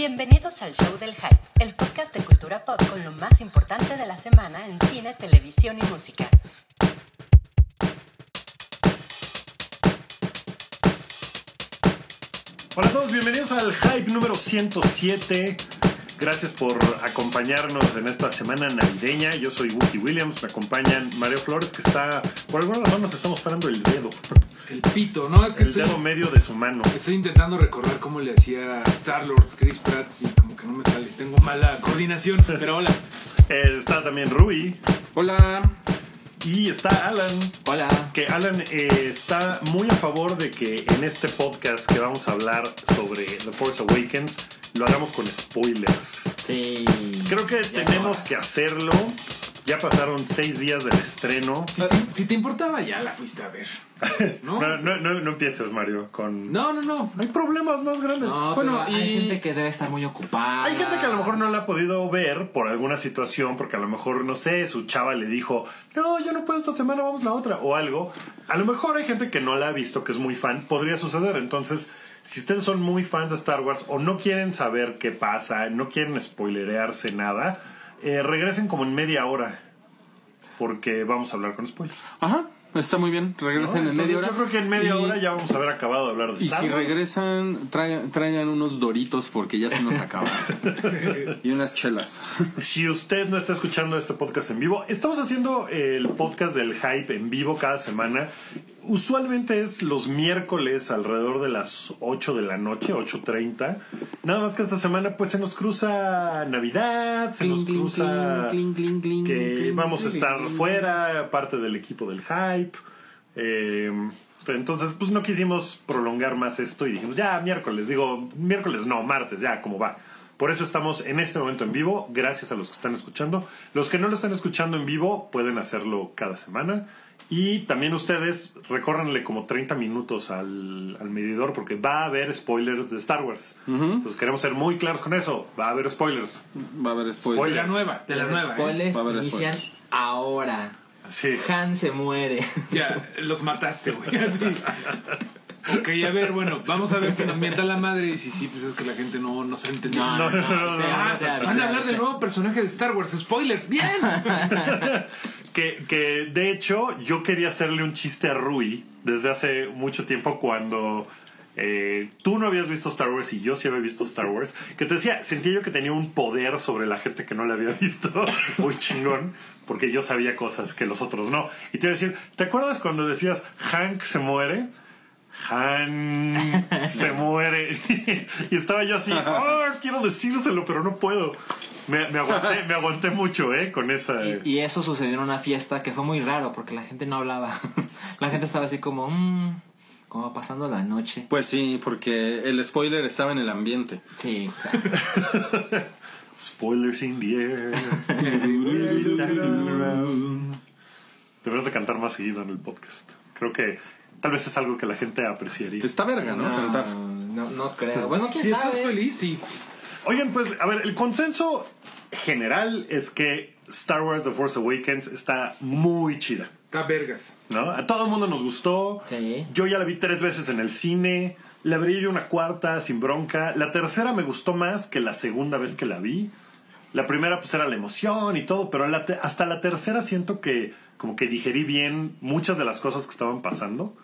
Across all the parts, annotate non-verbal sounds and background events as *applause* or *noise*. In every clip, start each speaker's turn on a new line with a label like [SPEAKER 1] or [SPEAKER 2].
[SPEAKER 1] Bienvenidos al Show del Hype, el podcast de cultura pop con lo más importante de la semana en cine, televisión y música.
[SPEAKER 2] Hola a todos, bienvenidos al Hype número 107. Gracias por acompañarnos en esta semana navideña. Yo soy Wookie Williams, me acompañan Mario Flores, que está, por alguna razón nos está mostrando el dedo,
[SPEAKER 3] El pito, ¿no? Es que
[SPEAKER 2] el
[SPEAKER 3] estoy,
[SPEAKER 2] dedo medio de su mano.
[SPEAKER 3] estoy intentando recordar cómo le hacía Star-Lord Chris Pratt y como que no me sale. Tengo mala coordinación, pero hola.
[SPEAKER 2] Eh, está también Rui
[SPEAKER 4] Hola.
[SPEAKER 2] y está Alan.
[SPEAKER 4] Hola.
[SPEAKER 2] Que Alan eh, está muy a favor de que en este podcast que vamos a hablar sobre The Force Awakens lo hagamos con spoilers.
[SPEAKER 4] Sí.
[SPEAKER 2] Creo que
[SPEAKER 4] Ya
[SPEAKER 2] tenemos
[SPEAKER 4] no.
[SPEAKER 2] que hacerlo. Ya pasaron seis días del estreno.
[SPEAKER 3] Si te, si te importaba, ya la fuiste a ver. *laughs* ¿No?
[SPEAKER 2] No, no, no, no empieces, Mario, con...
[SPEAKER 3] No, no, no.
[SPEAKER 2] Hay problemas más grandes.
[SPEAKER 4] No,
[SPEAKER 2] bueno,
[SPEAKER 4] pero
[SPEAKER 2] y
[SPEAKER 4] hay gente que debe estar muy ocupada.
[SPEAKER 2] hay gente que a lo mejor no la ha podido ver por alguna situación, porque a lo mejor, no sé, su chava le dijo, no, yo no puedo esta semana, vamos la otra, o algo. A lo mejor hay gente que no la ha visto, que es muy fan, podría suceder. Entonces, si ustedes son muy fans de Star Wars o no quieren saber qué pasa, no quieren spoilerearse nada, eh, regresen como en media hora, porque vamos a hablar con spoilers.
[SPEAKER 4] Ajá, está muy bien. Regresen
[SPEAKER 2] ¿no?
[SPEAKER 4] en media hora.
[SPEAKER 2] Yo creo que en media
[SPEAKER 4] Y-
[SPEAKER 2] hora ya vamos a haber acabado de hablar de
[SPEAKER 4] Y
[SPEAKER 2] Star
[SPEAKER 4] si regresan, traigan, traigan unos doritos porque ya se nos *laughs* acaban. y unas chelas.
[SPEAKER 2] Si usted no está escuchando este podcast en vivo, estamos haciendo el podcast del hype en vivo cada semana. Usualmente es los miércoles alrededor de las 8 de la noche, 8.30. Nada más que esta semana pues se nos cruza Navidad, se nos
[SPEAKER 4] Cling,
[SPEAKER 2] cruza
[SPEAKER 4] cling,
[SPEAKER 2] que vamos a estar fuera, parte del equipo del hype. Eh, entonces pues no quisimos prolongar más esto y dijimos ya miércoles, digo miércoles no, martes, ya como va. Por eso estamos en este momento en vivo, gracias a los que están escuchando. Los que no lo están escuchando en vivo pueden hacerlo cada semana. Y también ustedes recórranle como 30 minutos al, al medidor porque va a haber spoilers de Star Wars. Entonces queremos ser muy claros con eso. Va a haber spoilers.
[SPEAKER 4] Va a haber spoilers.
[SPEAKER 3] la nueva, de la
[SPEAKER 5] Los
[SPEAKER 3] nueva. ¿eh?
[SPEAKER 5] spoilers
[SPEAKER 4] Va a haber
[SPEAKER 5] inician
[SPEAKER 4] spoilers.
[SPEAKER 5] ahora.
[SPEAKER 2] Sí.
[SPEAKER 5] Han se muere.
[SPEAKER 3] Ya, los mataste, güey. *laughs* Ok, a ver, bueno, vamos a ver si nos mienta la madre y si sí, pues es que la gente no nos ha entendido.
[SPEAKER 5] No, no, no.
[SPEAKER 2] no,
[SPEAKER 5] o sea,
[SPEAKER 3] van a hablar del nuevo personaje de Star Wars. Spoilers, bien. *laughs*
[SPEAKER 2] Que, que de hecho yo quería hacerle un chiste a Rui desde hace mucho tiempo cuando eh, tú no habías visto Star Wars y yo sí había visto Star Wars. Que te decía, sentía yo que tenía un poder sobre la gente que no la había *laughs* visto muy chingón porque yo sabía cosas que los otros no. Y te iba a decir, ¿te acuerdas cuando decías Hank se muere? Han se *laughs* muere. *laughs* y estaba yo así, oh, quiero decírselo, pero no puedo. Me, me aguanté, me aguanté mucho, ¿eh? Con esa...
[SPEAKER 5] Y, y eso sucedió en una fiesta que fue muy raro porque la gente no hablaba. *laughs* La gente estaba así como, mmm, como pasando la noche.
[SPEAKER 4] Pues sí, porque el spoiler estaba en el ambiente.
[SPEAKER 5] Sí, claro.
[SPEAKER 2] Spoilers in the air. Deberíamos de cantar más seguido en el podcast. Creo que tal vez es algo que la gente apreciaría.
[SPEAKER 4] Está verga, ¿no? Cantar.
[SPEAKER 5] no, no creo. Bueno, quién
[SPEAKER 3] Si estás
[SPEAKER 5] sabe.
[SPEAKER 3] feliz, sí.
[SPEAKER 2] Oigan, pues, a ver, el consenso general es que Star Wars The Force Awakens está muy chida.
[SPEAKER 3] Está vergas.
[SPEAKER 2] ¿No? A todo el mundo nos gustó.
[SPEAKER 5] Sí.
[SPEAKER 2] Yo ya la vi tres veces en el cine. La abrí yo una cuarta sin bronca. La tercera me gustó más que la segunda vez que la vi. La primera pues era la emoción y todo, pero la te- hasta la tercera siento que como que digerí bien muchas de las cosas que estaban pasando.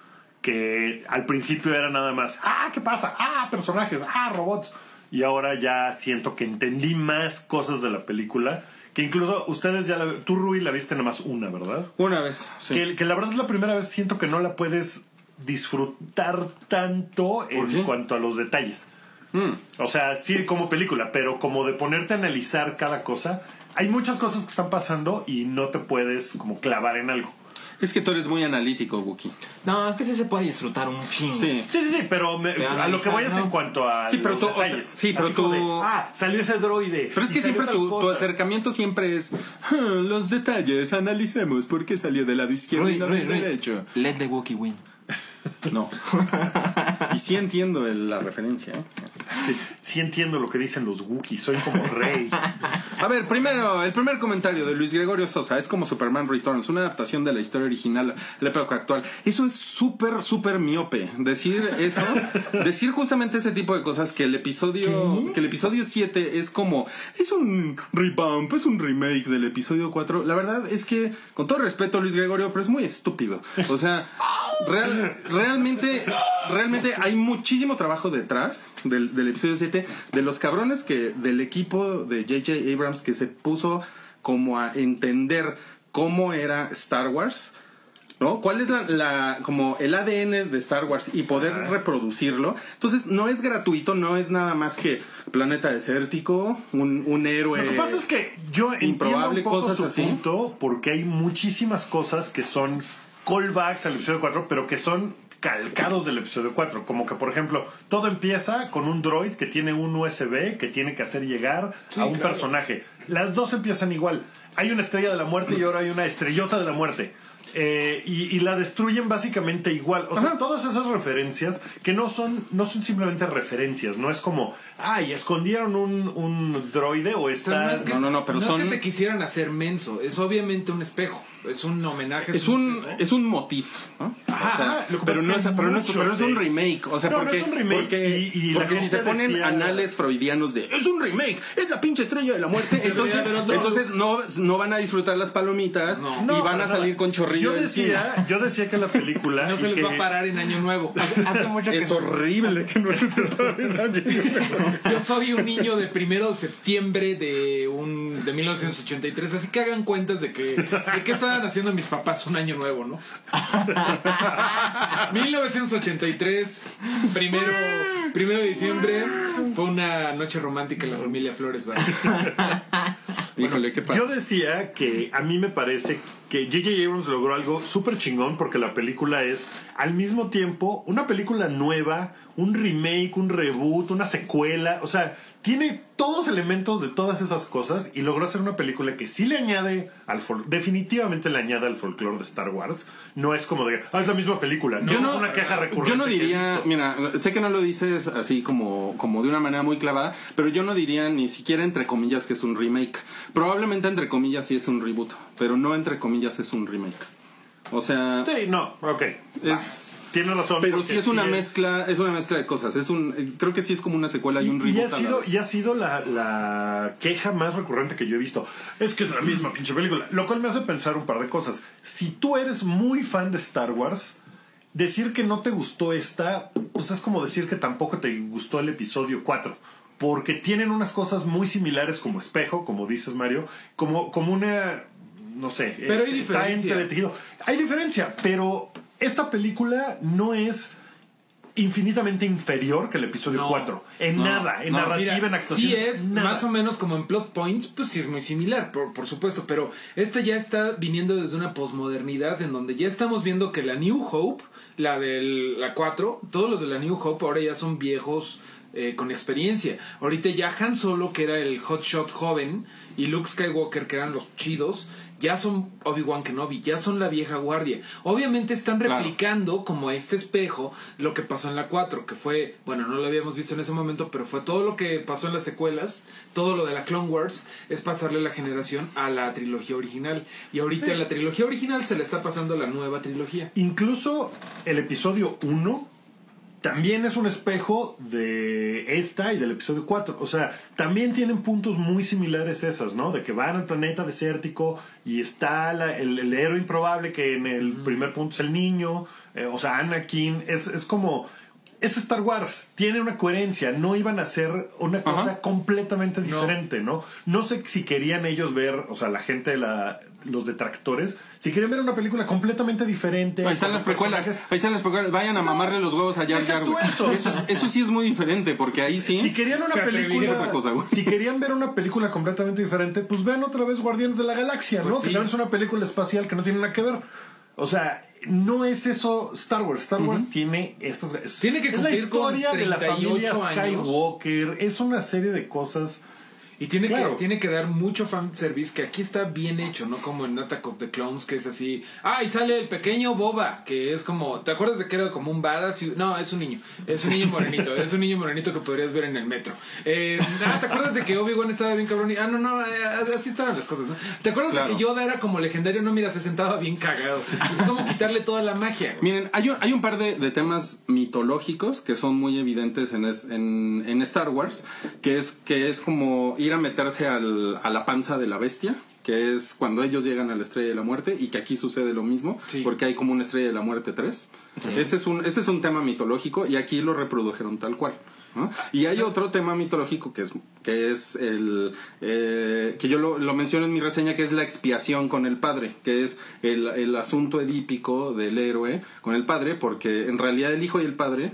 [SPEAKER 2] Que al principio era nada más, ah, ¿qué pasa? Ah, personajes, ah, robots. Y ahora ya siento que entendí más cosas de la película. Que incluso ustedes ya la... Tú, Rui, la viste nada más una, ¿verdad?
[SPEAKER 4] Una vez. Sí.
[SPEAKER 2] Que, que la verdad es la primera vez siento que no la puedes disfrutar tanto en
[SPEAKER 4] qué?
[SPEAKER 2] cuanto a los detalles.
[SPEAKER 4] Mm.
[SPEAKER 2] O sea, sí como película, pero como de ponerte a analizar cada cosa, hay muchas cosas que están pasando y no te puedes como clavar en algo.
[SPEAKER 4] Es que tú eres muy analítico, Wookie.
[SPEAKER 5] No, es que sí se puede disfrutar un chingo.
[SPEAKER 4] Sí.
[SPEAKER 2] Sí, sí, sí, pero me- a lo que es
[SPEAKER 5] ¿no?
[SPEAKER 2] en cuanto a
[SPEAKER 4] Sí, pero
[SPEAKER 2] los
[SPEAKER 4] tú- o sea,
[SPEAKER 2] detalles.
[SPEAKER 4] sí, pero
[SPEAKER 2] de,
[SPEAKER 4] tú-
[SPEAKER 2] ah, salió ese droide.
[SPEAKER 4] Pero es que siempre tu, acercamiento siempre es "Ah, los detalles, analicemos por qué salió del lado izquierdo y no del derecho.
[SPEAKER 5] Let the Wookiee win.
[SPEAKER 4] No. *laughs* y sí entiendo el- la referencia. ¿eh?
[SPEAKER 2] Sí, sí entiendo lo que dicen los Wookiees, soy como rey. *laughs*
[SPEAKER 4] A ver, primero, el primer comentario de Luis Gregorio Sosa es como Superman Returns, una adaptación de la historia original a la época actual. Eso es súper, súper miope. Decir eso, *laughs* decir justamente ese tipo de cosas que el episodio, que el episodio 7 es como, es un revamp, es un remake del episodio 4. La verdad es que, con todo respeto, Luis Gregorio, pero es muy estúpido. O sea, real- realmente, realmente hay muchísimo trabajo detrás del, del episodio 7 de los cabrones que del equipo de J.J. Abrams que se puso como a entender cómo era Star Wars. ¿No? ¿Cuál es la, la- como el ADN de Star Wars y poder reproducirlo? Entonces, no es gratuito, no es nada más que planeta desértico, un, un héroe.
[SPEAKER 2] Lo que pasa es que yo entiendo
[SPEAKER 4] Improbable,
[SPEAKER 2] un poco
[SPEAKER 4] cosas
[SPEAKER 2] su
[SPEAKER 4] así.
[SPEAKER 2] punto porque hay muchísimas cosas que son callbacks al episodio 4, pero que son calcados del episodio 4. Como que, por ejemplo, todo empieza con un droid que tiene un USB que tiene que hacer llegar a un personaje. Las dos empiezan igual. Hay una estrella de la muerte y ahora hay una estrellota de la muerte. Eh, y, y la destruyen básicamente igual. O sea, todas esas referencias que no son, no son simplemente referencias, no es como, ay, escondieron un, un droide o
[SPEAKER 3] O sea,
[SPEAKER 2] está.
[SPEAKER 3] es que-
[SPEAKER 4] No, no, no, pero son-
[SPEAKER 3] que te quisieran hacer menso. Es obviamente un espejo. Es un homenaje.
[SPEAKER 4] Es un, es un motif, ¿no?
[SPEAKER 2] Ajá,
[SPEAKER 4] O sea,
[SPEAKER 2] lo que
[SPEAKER 4] pero,
[SPEAKER 2] pasa
[SPEAKER 4] no
[SPEAKER 2] es que
[SPEAKER 4] pero, no es, un remake. O sea,
[SPEAKER 2] No, no
[SPEAKER 4] porque,
[SPEAKER 2] es un remake,
[SPEAKER 4] porque,
[SPEAKER 2] y- y la
[SPEAKER 4] porque si se ponen
[SPEAKER 2] decía-
[SPEAKER 4] anales freudianos de es un remake, es la pinche estrella de la muerte, *laughs* entonces, entonces no, no van a disfrutar las palomitas
[SPEAKER 3] No.
[SPEAKER 4] y
[SPEAKER 2] No,
[SPEAKER 4] van a salir con chorrillo
[SPEAKER 2] Yo
[SPEAKER 4] encima.
[SPEAKER 2] decía, *laughs* yo decía que la película. *laughs*
[SPEAKER 3] No se les
[SPEAKER 2] que-
[SPEAKER 3] va a parar en Año Nuevo.
[SPEAKER 5] Hace mucho que
[SPEAKER 4] Es horrible que no se te
[SPEAKER 3] Yo soy un niño de primero de septiembre de un de 1983, así que hagan cuentas de que de qué estaban haciendo mis papás un año nuevo, ¿no? *laughs* 1983, primero, primero de diciembre, fue una noche romántica en la familia Flores Valle. *laughs*
[SPEAKER 4] Híjole, qué padre.
[SPEAKER 2] Yo decía que a mí me parece que J.J. Abrams logró algo súper chingón porque la película es al mismo tiempo una película nueva, un remake, un reboot, una secuela, o sea, tiene todos elementos de todas esas cosas y logró hacer una película que sí le añade al definitivamente le añade al folclore de Star Wars. No es como de, ah, es la misma película. No,
[SPEAKER 4] Yo
[SPEAKER 2] es
[SPEAKER 4] no,
[SPEAKER 2] una queja recurrente.
[SPEAKER 4] yo no diría, mira, sé que no lo dices así como, como de una manera muy clavada, pero yo no diría ni siquiera entre comillas que es un remake. Probablemente entre comillas sí es un reboot, pero no entre comillas es un remake. O sea,
[SPEAKER 2] Sí, no, ok.
[SPEAKER 4] es
[SPEAKER 2] Tiene razón.
[SPEAKER 4] pero sí es una mezcla, es una mezcla de cosas. Es un, creo que sí es como una secuela y un
[SPEAKER 2] y
[SPEAKER 4] reboot.
[SPEAKER 2] ha sido, y ha sido la, la queja más recurrente que yo he visto. Es que es la misma pinche película. Lo cual me hace pensar un par de cosas. Si tú eres muy fan de Star Wars, decir que no te gustó esta, pues es como decir que tampoco te gustó el episodio 4. Porque tienen unas cosas muy similares como espejo, como dices Mario, como, como una, no sé,
[SPEAKER 3] Pero hay
[SPEAKER 2] está
[SPEAKER 3] diferencia.
[SPEAKER 2] entretejido. Hay diferencia, pero esta película no es infinitamente inferior que el episodio
[SPEAKER 3] No,
[SPEAKER 2] 4. En
[SPEAKER 3] no,
[SPEAKER 2] nada, en
[SPEAKER 3] no,
[SPEAKER 2] narrativa,
[SPEAKER 3] mira,
[SPEAKER 2] en actuación.
[SPEAKER 3] Sí es, más o menos como en plot points, pues sí es muy similar, por, por supuesto, pero esta ya está viniendo desde una posmodernidad en donde ya estamos viendo que la New Hope, la de la 4, todos los de la New Hope ahora ya son viejos eh, con experiencia. Ahorita ya Han Solo, que era el hotshot joven, y Luke Skywalker, que eran los chidos, ya son Obi-Wan Kenobi, ya son la vieja guardia. Obviamente están
[SPEAKER 4] Claro.
[SPEAKER 3] replicando como este espejo lo que pasó en la 4, que fue, bueno, no lo habíamos visto en ese momento, pero fue todo lo que pasó en las secuelas, todo lo de la Clone Wars, es pasarle la generación a la trilogía original. Y ahorita la trilogía original se le está pasando a la nueva trilogía.
[SPEAKER 2] Incluso el episodio 1 también es un espejo de esta y del episodio 4. O sea, también tienen puntos muy similares esas, ¿no? De que van al planeta desértico y está la- el, el héroe improbable que en el primer punto es el niño, eh, o sea, Anakin. Es, es como... Es Star Wars, tiene una coherencia, no iban a hacer una cosa
[SPEAKER 4] Ajá.
[SPEAKER 2] completamente diferente, ¿no? No sé si querían ellos ver, o sea, la gente, de la, los detractores, si querían ver una película completamente diferente.
[SPEAKER 4] Ahí están las precuelas,
[SPEAKER 2] personajes,
[SPEAKER 4] ahí están las precuelas. Vayan a mamarle los huevos a Jar Jar.
[SPEAKER 2] eso.
[SPEAKER 4] Eso, es- eso sí es muy diferente, porque ahí sí.
[SPEAKER 2] Si querían una película,
[SPEAKER 4] otra cosa,
[SPEAKER 2] si querían ver una película completamente diferente, pues vean otra vez Guardianes de la Galaxia, ¿no?
[SPEAKER 3] Pues
[SPEAKER 2] Que
[SPEAKER 3] sí.
[SPEAKER 2] también es una película espacial que no tiene nada que ver. O sea, no es eso Star Wars. Star Wars tiene estas. es-
[SPEAKER 3] Tiene que
[SPEAKER 2] es la
[SPEAKER 3] cumplir
[SPEAKER 2] historia
[SPEAKER 3] con
[SPEAKER 2] de la familia
[SPEAKER 3] 38 años.
[SPEAKER 2] Skywalker. Es una serie de cosas.
[SPEAKER 3] Y tiene,
[SPEAKER 2] Claro.
[SPEAKER 3] que, tiene que dar mucho fanservice, que aquí está bien hecho, ¿no? Como en Attack of the Clones, que es así. Ah, y sale el pequeño Boba, que es como. ¿Te acuerdas de que era como un badass? Y- No, es un niño. Es un niño morenito. es un niño morenito que podrías ver en el metro. Eh, ah, ¿te acuerdas de que Obi-Wan estaba bien cabrón? Y- ah, no, no, eh, así estaban las cosas, ¿no? ¿Te acuerdas
[SPEAKER 4] Claro.
[SPEAKER 3] de que Yoda era como legendario? No, mira, se sentaba bien cagado. Es como quitarle toda la magia, güey.
[SPEAKER 4] Miren, hay un, hay un par de, de temas mitológicos que son muy evidentes en, es- en, en Star Wars, que es, que es como ir a meterse al- a la panza de la bestia, que es cuando ellos llegan a la Estrella de la Muerte, y que aquí sucede lo mismo,
[SPEAKER 3] Sí.
[SPEAKER 4] porque hay como una Estrella de la Muerte 3. Ese, es un, ese es un tema mitológico, y aquí lo reprodujeron tal cual. ¿No? Y hay otro tema mitológico que es, que es el eh, que yo lo, lo menciono en mi reseña que es la expiación con el padre que es el, el asunto edípico del héroe con el padre porque en realidad el hijo y el padre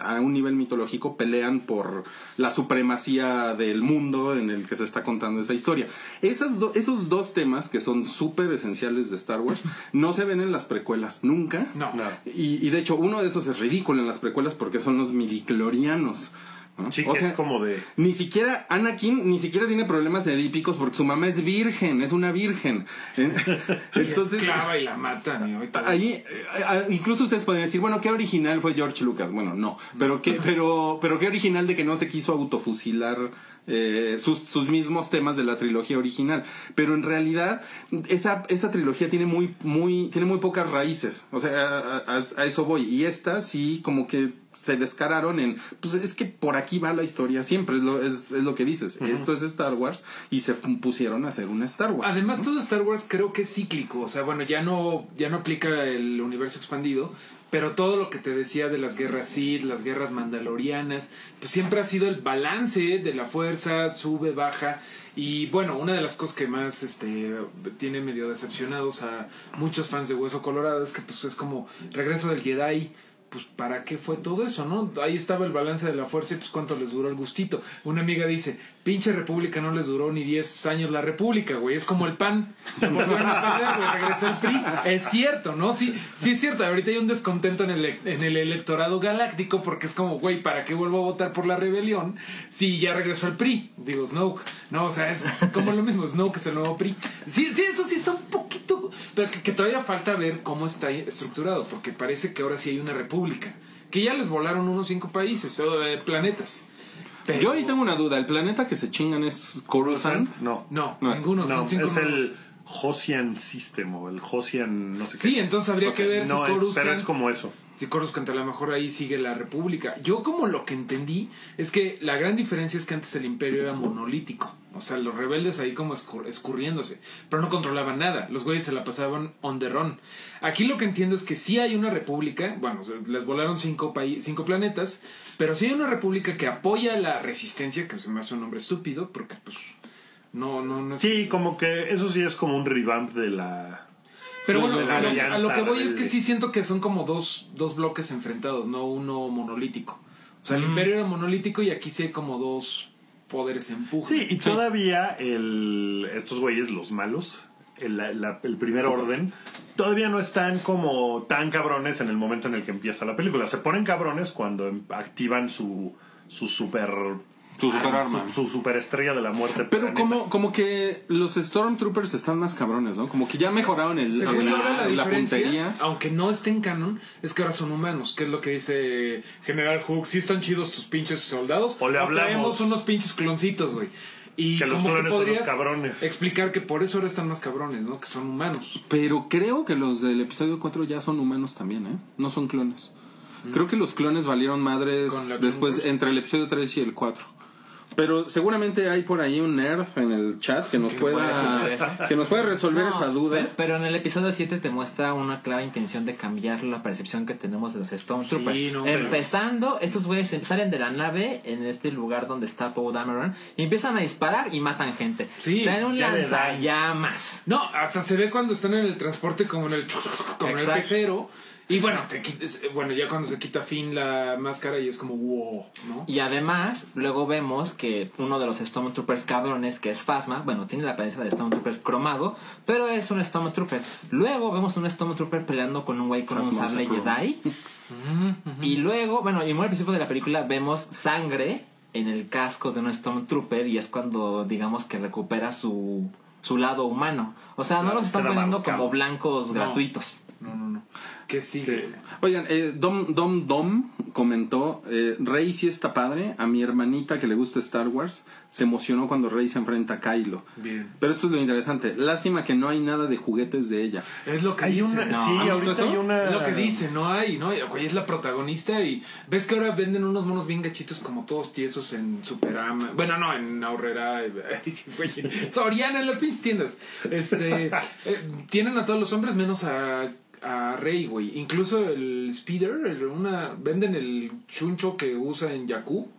[SPEAKER 4] a un nivel mitológico pelean por la supremacía del mundo en el que se está contando esa historia Esas do- esos dos temas que son súper esenciales de Star Wars no se ven en las precuelas nunca
[SPEAKER 3] No.
[SPEAKER 2] No.
[SPEAKER 4] y, y de hecho uno de esos es ridículo en las precuelas porque son los midiclorianos ¿no?
[SPEAKER 2] Sí,
[SPEAKER 4] O
[SPEAKER 2] que
[SPEAKER 4] sea,
[SPEAKER 2] es como de.
[SPEAKER 4] ni siquiera Anakin ni siquiera tiene problemas edípicos porque su mamá es virgen, es una virgen. *laughs* Entonces,
[SPEAKER 3] Clava y la mata, y todo.
[SPEAKER 4] ahí eh, incluso ustedes pueden decir, bueno, qué original fue George Lucas. Bueno, no, pero qué pero pero qué original de que no se quiso autofusilar eh, sus, sus mismos temas de la trilogía original. Pero en realidad esa esa trilogía tiene muy muy tiene muy pocas raíces. O sea, a, a- a eso voy. Y esta sí como que se descararon en, pues es que por aquí va la historia siempre, es lo, es, es lo que dices, esto es Star Wars y se pusieron a hacer una Star Wars.
[SPEAKER 3] Además, todo Star Wars creo que es cíclico. O sea, bueno, ya no, ya no aplica el universo expandido. Pero todo lo que te decía de las guerras Sith, las guerras mandalorianas, pues siempre ha sido el balance de la fuerza, sube, baja. Y bueno, una de las cosas que más este, tiene medio decepcionados a muchos fans de Hueso Colorado es que pues es como regreso del Jedi. Pues para qué fue todo eso, ¿no? Ahí estaba el balance de la fuerza y pues cuánto les duró el gustito. Una amiga dice, pinche república no les duró ni 10 años la república, güey. Es como el pan. *laughs* Regresó el PRI. Es cierto, ¿no? Sí, sí es cierto. Ahorita hay un descontento en el, en el electorado galáctico porque es como, güey, ¿para qué vuelvo a votar por la rebelión si ya regresó el PRI? Digo, Snoke. No, o sea, es como lo mismo. Snoke es el nuevo PRI. Sí, sí, eso sí está un poquito... Pero que, todavía falta ver cómo está estructurado porque parece que ahora sí hay una república. Que ya les volaron unos cinco países, eh, planetas. Pero-
[SPEAKER 4] Yo ahí tengo una duda, ¿el planeta que se chingan es Coruscant?
[SPEAKER 2] No.
[SPEAKER 3] No,
[SPEAKER 4] No es-
[SPEAKER 3] ninguno.
[SPEAKER 2] No,
[SPEAKER 3] son
[SPEAKER 2] es el Hosian System o el Hosian no sé qué.
[SPEAKER 3] Sí, entonces habría que ver
[SPEAKER 2] no
[SPEAKER 3] si
[SPEAKER 2] es,
[SPEAKER 3] Coruscant...
[SPEAKER 2] pero es como eso.
[SPEAKER 3] Si Coruscant a lo mejor ahí sigue la república. Yo como lo que entendí es que la gran diferencia es que antes el imperio era monolítico. O sea, los rebeldes ahí como escur- escurriéndose. Pero no controlaban nada. Los güeyes se la pasaban on the run. Aquí lo que entiendo es que sí hay una república. Bueno, les volaron cinco, cinco planetas. Pero sí hay una república que apoya la resistencia, que se me hace un nombre estúpido, porque pues... No, no, no es-
[SPEAKER 2] Sí, como que eso sí es como un revamp de la.
[SPEAKER 3] Pero bueno, a lo,
[SPEAKER 2] alianza
[SPEAKER 3] a lo que voy es que sí siento que son como dos, dos bloques enfrentados, no uno monolítico. O sea, el imperio era monolítico y aquí sí hay como dos poderes en empuje.
[SPEAKER 2] Sí, y todavía el, estos güeyes, los malos, el, la- el primer orden, todavía no están como tan cabrones en el momento en el que empieza la película. Se ponen cabrones cuando em- activan su, su super.
[SPEAKER 4] Su superarma.
[SPEAKER 2] Su, su superestrella de la muerte.
[SPEAKER 4] Pero
[SPEAKER 2] planeta.
[SPEAKER 4] como, como que los Stormtroopers están más cabrones, ¿no? Como que ya mejoraron el,
[SPEAKER 3] yo,
[SPEAKER 4] la, puntería.
[SPEAKER 3] aunque no esté en canon, es que ahora son humanos, que es lo que dice General Hook. Sí están chidos tus pinches soldados.
[SPEAKER 2] O le hablamos.
[SPEAKER 3] traemos unos pinches cloncitos, güey. Y
[SPEAKER 2] Que los clones son los cabrones.
[SPEAKER 3] Explicar que por eso ahora están más cabrones, ¿no? Que son humanos.
[SPEAKER 4] Pero creo que los del episodio 4 ya son humanos también, ¿eh? No son clones. Creo que los clones valieron madres después entre el episodio 3 y el 4. Pero seguramente hay por ahí un nerd en el chat que nos
[SPEAKER 5] puede
[SPEAKER 4] pueda *laughs* que nos pueda resolver
[SPEAKER 5] No,
[SPEAKER 4] esa duda.
[SPEAKER 5] Pero, pero en el episodio 7 te muestra una clara intención de cambiar la percepción que tenemos de los Stormtroopers.
[SPEAKER 3] Sí, no, pero-
[SPEAKER 5] Empezando, estos güeyes salen de la nave en este lugar donde está Poe Dameron y empiezan a disparar y matan gente.
[SPEAKER 3] Sí,
[SPEAKER 5] Traen un lanzallamas.
[SPEAKER 3] No, hasta se ve cuando están en el transporte como en el *laughs* como en el pecero. Y bueno, te quites- bueno, ya cuando se quita Finn la máscara y es como wow, ¿no?
[SPEAKER 5] Y además, luego vemos que uno de los Stormtroopers cabrones, que es Phasma, bueno, tiene la apariencia de Stormtrooper cromado, pero es un Stormtrooper. Luego vemos un Stormtrooper peleando con un güey con un sable. Jedi. *laughs* Y luego, bueno, y muy al principio de la película vemos sangre en el casco de un Stormtrooper y es cuando digamos que recupera su, su lado humano. O sea, no los están poniendo como blancos
[SPEAKER 3] No.
[SPEAKER 5] gratuitos.
[SPEAKER 3] No, no, no. Que sigue.
[SPEAKER 4] Oigan, eh, Dom, Dom Dom comentó, eh, Rey sí está padre, a mi hermanita que le gusta Star Wars se emocionó cuando Rey se enfrenta a Kylo.
[SPEAKER 3] Bien.
[SPEAKER 4] Pero esto es lo interesante, lástima que no hay nada de juguetes de ella.
[SPEAKER 3] Es lo que
[SPEAKER 2] Hay
[SPEAKER 3] dice.
[SPEAKER 2] una,
[SPEAKER 5] No,
[SPEAKER 2] sí,
[SPEAKER 4] ¿has visto
[SPEAKER 2] ahorita
[SPEAKER 4] eso?
[SPEAKER 2] hay una.
[SPEAKER 3] Es lo que dice, no hay, ¿no? Güey, es la protagonista y ves que ahora venden unos monos bien gachitos como todos tiesos en Superama. Bueno, no, en Aurrera. *laughs* Soriana en las pinches tiendas. Este, *laughs* eh, tienen a todos los hombres menos a, a Rey, güey. Incluso el Speeder, el- una, venden el chuncho que usa en Yaku.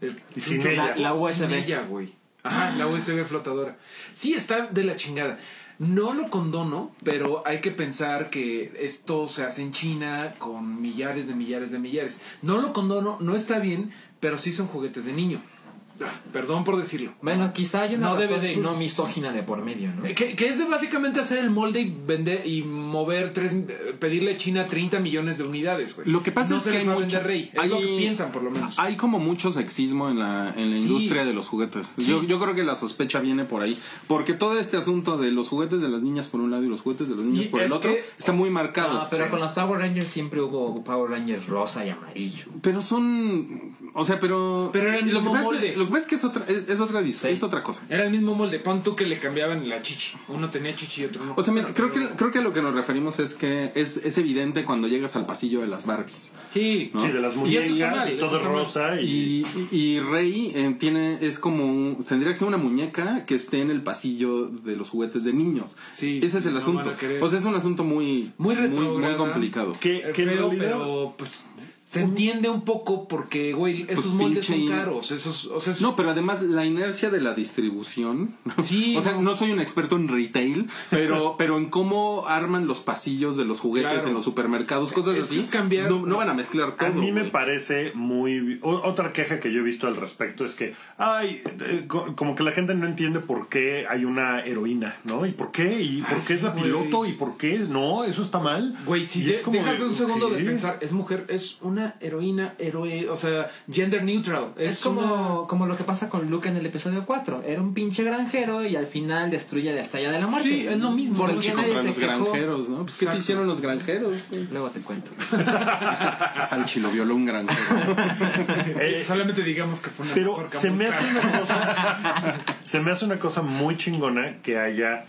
[SPEAKER 3] El
[SPEAKER 2] Y sin
[SPEAKER 3] chuncho
[SPEAKER 2] ella.
[SPEAKER 3] sin
[SPEAKER 5] La USB.
[SPEAKER 3] ella, güey. Ajá, la USB flotadora. Sí, está de la chingada. No lo condono, pero hay que pensar que esto se hace en China con millares de millares de millares. No lo condono, no está bien, pero sí son juguetes de niño. Ah, Perdón por decirlo.
[SPEAKER 5] Bueno, quizá hay una
[SPEAKER 3] No
[SPEAKER 5] razón
[SPEAKER 3] debe de-
[SPEAKER 5] no misógina de por medio, ¿no?
[SPEAKER 3] Eh, Que, que es de básicamente hacer el molde y vender y mover tres, pedirle a China 30 millones de unidades, güey.
[SPEAKER 4] Lo que pasa
[SPEAKER 3] no
[SPEAKER 4] es
[SPEAKER 3] se
[SPEAKER 4] que
[SPEAKER 3] les
[SPEAKER 4] hay
[SPEAKER 3] va a
[SPEAKER 4] mucho,
[SPEAKER 3] vender rey. Es lo que piensan, por lo menos.
[SPEAKER 4] Hay como mucho sexismo en la, en la
[SPEAKER 3] Sí.
[SPEAKER 4] industria de los juguetes. Yo, yo creo que la sospecha viene por ahí. Porque todo este asunto de los juguetes de las niñas por un lado y los juguetes de los niños
[SPEAKER 3] Y
[SPEAKER 4] por el otro
[SPEAKER 3] que-
[SPEAKER 4] está muy marcado.
[SPEAKER 5] No, pero
[SPEAKER 4] Sí.
[SPEAKER 5] con los Power Rangers siempre hubo Power Rangers rosa y amarillo.
[SPEAKER 4] Pero son. O sea, pero.
[SPEAKER 3] Pero era el
[SPEAKER 4] lo, que
[SPEAKER 3] mismo
[SPEAKER 4] pasa,
[SPEAKER 3] molde.
[SPEAKER 4] lo que pasa es que es otra, es, es otra,
[SPEAKER 5] Sí.
[SPEAKER 4] es otra cosa.
[SPEAKER 3] Era el mismo molde. Pon tú que le cambiaban la chichi. Uno tenía chichi y otro no.
[SPEAKER 4] O sea, mira, creo que, creo que a lo que nos referimos es que es, es evidente cuando llegas al pasillo de las Barbies.
[SPEAKER 3] Sí.
[SPEAKER 4] ¿no?
[SPEAKER 2] Sí, de las
[SPEAKER 3] Y
[SPEAKER 2] muñecas
[SPEAKER 3] mal,
[SPEAKER 2] y,
[SPEAKER 3] eso
[SPEAKER 2] todo rosa. Y,
[SPEAKER 4] Y, y, y Rey eh, tiene, es como, un- tendría que ser una muñeca que esté en el pasillo de los juguetes de niños.
[SPEAKER 3] Sí,
[SPEAKER 4] Ese es el
[SPEAKER 3] no
[SPEAKER 4] asunto. O sea, es un asunto muy,
[SPEAKER 3] Muy
[SPEAKER 4] muy,
[SPEAKER 3] retrógrada.
[SPEAKER 4] complicado.
[SPEAKER 2] que, que en
[SPEAKER 3] feo,
[SPEAKER 2] realidad-
[SPEAKER 3] pero pues se entiende un poco porque, güey, esos
[SPEAKER 4] Pues,
[SPEAKER 3] moldes son caros. Esos, o sea, es-
[SPEAKER 4] No, pero además la inercia de la distribución.
[SPEAKER 3] Sí,
[SPEAKER 4] o sea,
[SPEAKER 3] no.
[SPEAKER 4] no soy un experto en retail, pero, *laughs* pero en cómo arman los pasillos de los juguetes
[SPEAKER 3] Claro.
[SPEAKER 4] en los supermercados, cosas
[SPEAKER 3] Es-
[SPEAKER 4] así.
[SPEAKER 3] es cambiar-
[SPEAKER 4] No, no van a mezclar todo.
[SPEAKER 2] A mí me
[SPEAKER 4] güey.
[SPEAKER 2] parece muy... o- Otra queja que yo he visto al respecto es que, ay, eh, co- como que la gente no entiende por qué hay una heroína, ¿no? ¿Y por qué? ¿Y por
[SPEAKER 3] Ah,
[SPEAKER 2] qué es la
[SPEAKER 3] güey.
[SPEAKER 2] piloto? ¿Y por qué? No, eso está mal.
[SPEAKER 3] Güey, si de-
[SPEAKER 2] es como
[SPEAKER 3] dejas
[SPEAKER 2] de,
[SPEAKER 3] un segundo de
[SPEAKER 2] ¿qué?
[SPEAKER 3] pensar, es mujer, es una heroína, héroe, o sea, gender neutral.
[SPEAKER 5] Es,
[SPEAKER 3] Es,
[SPEAKER 5] como,
[SPEAKER 3] una-
[SPEAKER 5] como lo que pasa con Luke en el episodio 4. Era un pinche granjero y al final destruye la estrella de la muerte.
[SPEAKER 3] Sí, es lo mismo.
[SPEAKER 5] ¿Por
[SPEAKER 4] contra los
[SPEAKER 5] quejó?
[SPEAKER 4] granjeros, ¿no? Pues, ¿Qué te hicieron los granjeros? güey?
[SPEAKER 5] Luego te cuento. *laughs*
[SPEAKER 4] Salchi lo violó un granjero. *laughs*
[SPEAKER 3] Eh, solamente digamos que fue una
[SPEAKER 2] Pero se me hace una cosa. *laughs* se me hace una cosa muy chingona que haya